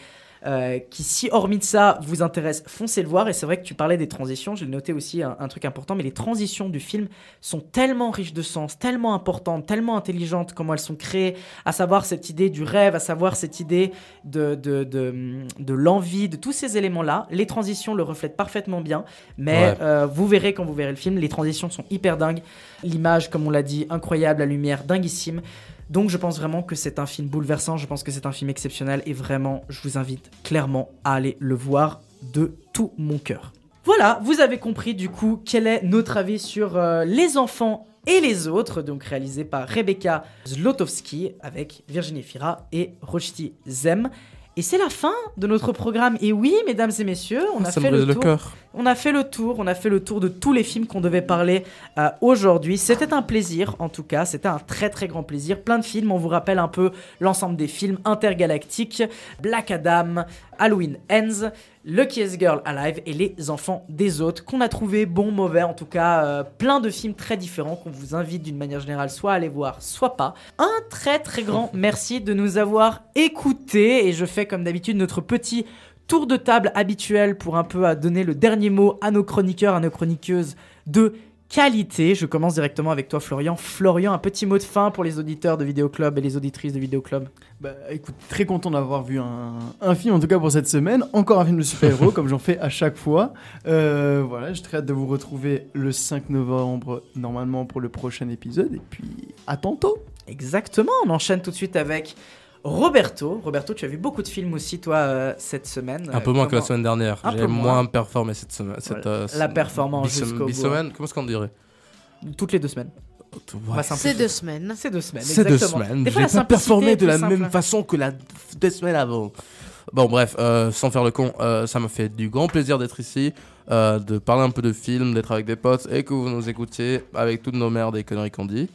B: euh, qui, si hormis de ça, vous intéresse, foncez le voir. Et c'est vrai que tu parlais des transitions, j'ai noté aussi un, un, truc important, mais les transitions du film sont tellement riches de sens, tellement importantes, tellement intelligentes, comment elles sont créées, à savoir cette idée du rêve, à savoir cette idée de, de, de, de l'envie, de tous ces éléments-là. Les transitions le reflètent parfaitement bien, mais
D: Ouais.
B: euh, vous verrez quand vous verrez le film, les transitions sont hyper dingues. L'image, comme on l'a dit, incroyable, la lumière dinguissime. Donc je pense vraiment que c'est un film bouleversant, je pense que c'est un film exceptionnel et vraiment je vous invite clairement à aller le voir de tout mon cœur. Voilà, vous avez compris du coup quel est notre avis sur euh, les enfants et les autres, donc réalisé par Rebecca Zlotowski avec Virginie Fira et Rochti Zem. Et c'est la fin de notre programme. Et oui, mesdames et messieurs, on a
D: Ça me
B: fait le
D: brise le
B: tour.
D: cœur.
B: On a fait le tour, on a fait le tour de tous les films qu'on devait parler euh, aujourd'hui. C'était un plaisir, en tout cas, c'était un très très grand plaisir. Plein de films, on vous rappelle un peu l'ensemble des films intergalactiques, Black Adam, Halloween Ends, Luckiest Girl Alive et Les Enfants des Autres, qu'on a trouvé bon, mauvais, en tout cas, euh, plein de films très différents qu'on vous invite d'une manière générale soit à aller voir, soit pas. Un très très grand merci de nous avoir écoutés et je fais comme d'habitude notre petit tour de table habituel pour un peu à donner le dernier mot à nos chroniqueurs, à nos chroniqueuses de qualité. Je commence directement avec toi Florian. Florian, un petit mot de fin pour les auditeurs de Vidéoclub et les auditrices de Vidéoclub.
E: Bah écoute, très content d'avoir vu un, un film, en tout cas pour cette semaine. Encore un film de super-héros, [LAUGHS] comme j'en fais à chaque fois. Euh, voilà, j'ai très hâte de vous retrouver le 5 novembre, normalement pour le prochain épisode. Et puis, à tantôt
B: Exactement, on enchaîne tout de suite avec Roberto. Roberto, tu as vu beaucoup de films aussi toi euh, cette semaine.
D: Un peu moins que la semaine dernière.
B: Un
D: J'ai
B: peu
D: moins performé cette semaine. Cette,
B: Voilà.
D: euh,
B: La
D: ce-
B: performance jusqu'au bout.
D: bis-semaine, Comment est-ce qu'on dirait?
B: Toutes les deux semaines.
C: C'est
B: simplifier.
C: deux semaines.
B: C'est deux semaines.
D: C'est deux semaines. J'ai
B: la
D: pas performé de la
B: simple.
D: même façon que la deux semaines avant. Bon, bref, euh, sans faire le con, euh, ça m'a fait du grand plaisir d'être ici, euh, de parler un peu de films, d'être avec des potes et que vous nous écoutiez avec toutes nos merdes et conneries qu'on dit.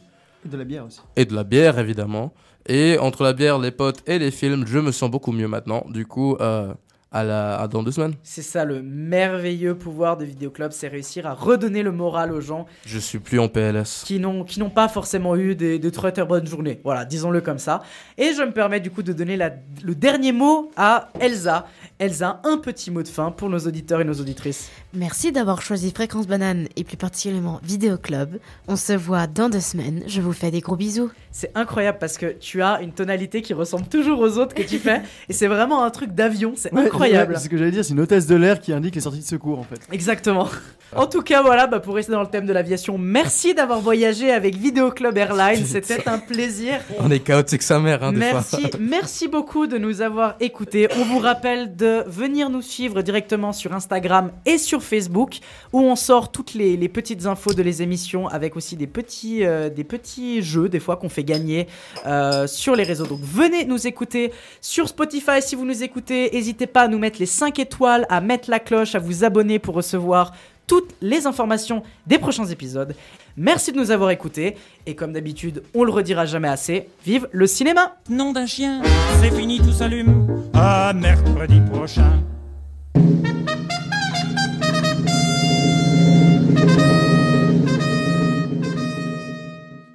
E: Et de la bière aussi.
D: Et de la bière, évidemment. Et entre la bière, les potes et les films, je me sens beaucoup mieux maintenant. Du coup, euh, à, la, à dans deux semaines.
B: C'est ça le merveilleux pouvoir de Vidéoclub, c'est réussir à redonner le moral aux gens
D: Je suis plus en PLS.
B: qui n'ont qui n'ont pas forcément eu des, des très très bonnes journées. Voilà, disons-le comme ça. Et je me permets du coup de donner la- le dernier mot à Elsa. Elsa, un petit mot de fin pour nos auditeurs et nos auditrices.
C: Merci d'avoir choisi Fréquence Banane et plus particulièrement Vidéo Club. On se voit dans deux semaines. Je vous fais des gros bisous.
B: C'est incroyable parce que tu as une tonalité qui ressemble toujours aux autres que tu fais. [LAUGHS] et c'est vraiment un truc d'avion, c'est
E: Ouais,
B: incroyable.
E: ouais, c'est ce que j'allais dire, c'est une hôtesse de l'air qui indique les sorties de secours en fait.
B: Exactement. En tout cas, voilà, bah, pour rester dans le thème de l'aviation, merci d'avoir voyagé avec Vidéo Club Airlines. C'était un plaisir.
D: On est chaotique sa mère, hein, des
B: Merci,
D: fois.
B: merci beaucoup de nous avoir écoutés. On vous rappelle de venir nous suivre directement sur Instagram et sur Facebook, où on sort toutes les, les petites infos de les émissions, avec aussi des petits, euh, des petits jeux, des fois qu'on fait gagner euh, sur les réseaux. Donc venez nous écouter sur Spotify si vous nous écoutez. N'hésitez pas à nous mettre les 5 étoiles, à mettre la cloche, à vous abonner pour recevoir toutes les informations des prochains épisodes. Merci de nous avoir écoutés et comme d'habitude, on le redira jamais assez, vive le cinéma
A: Nom d'un chien, c'est fini, tout s'allume. À mercredi prochain.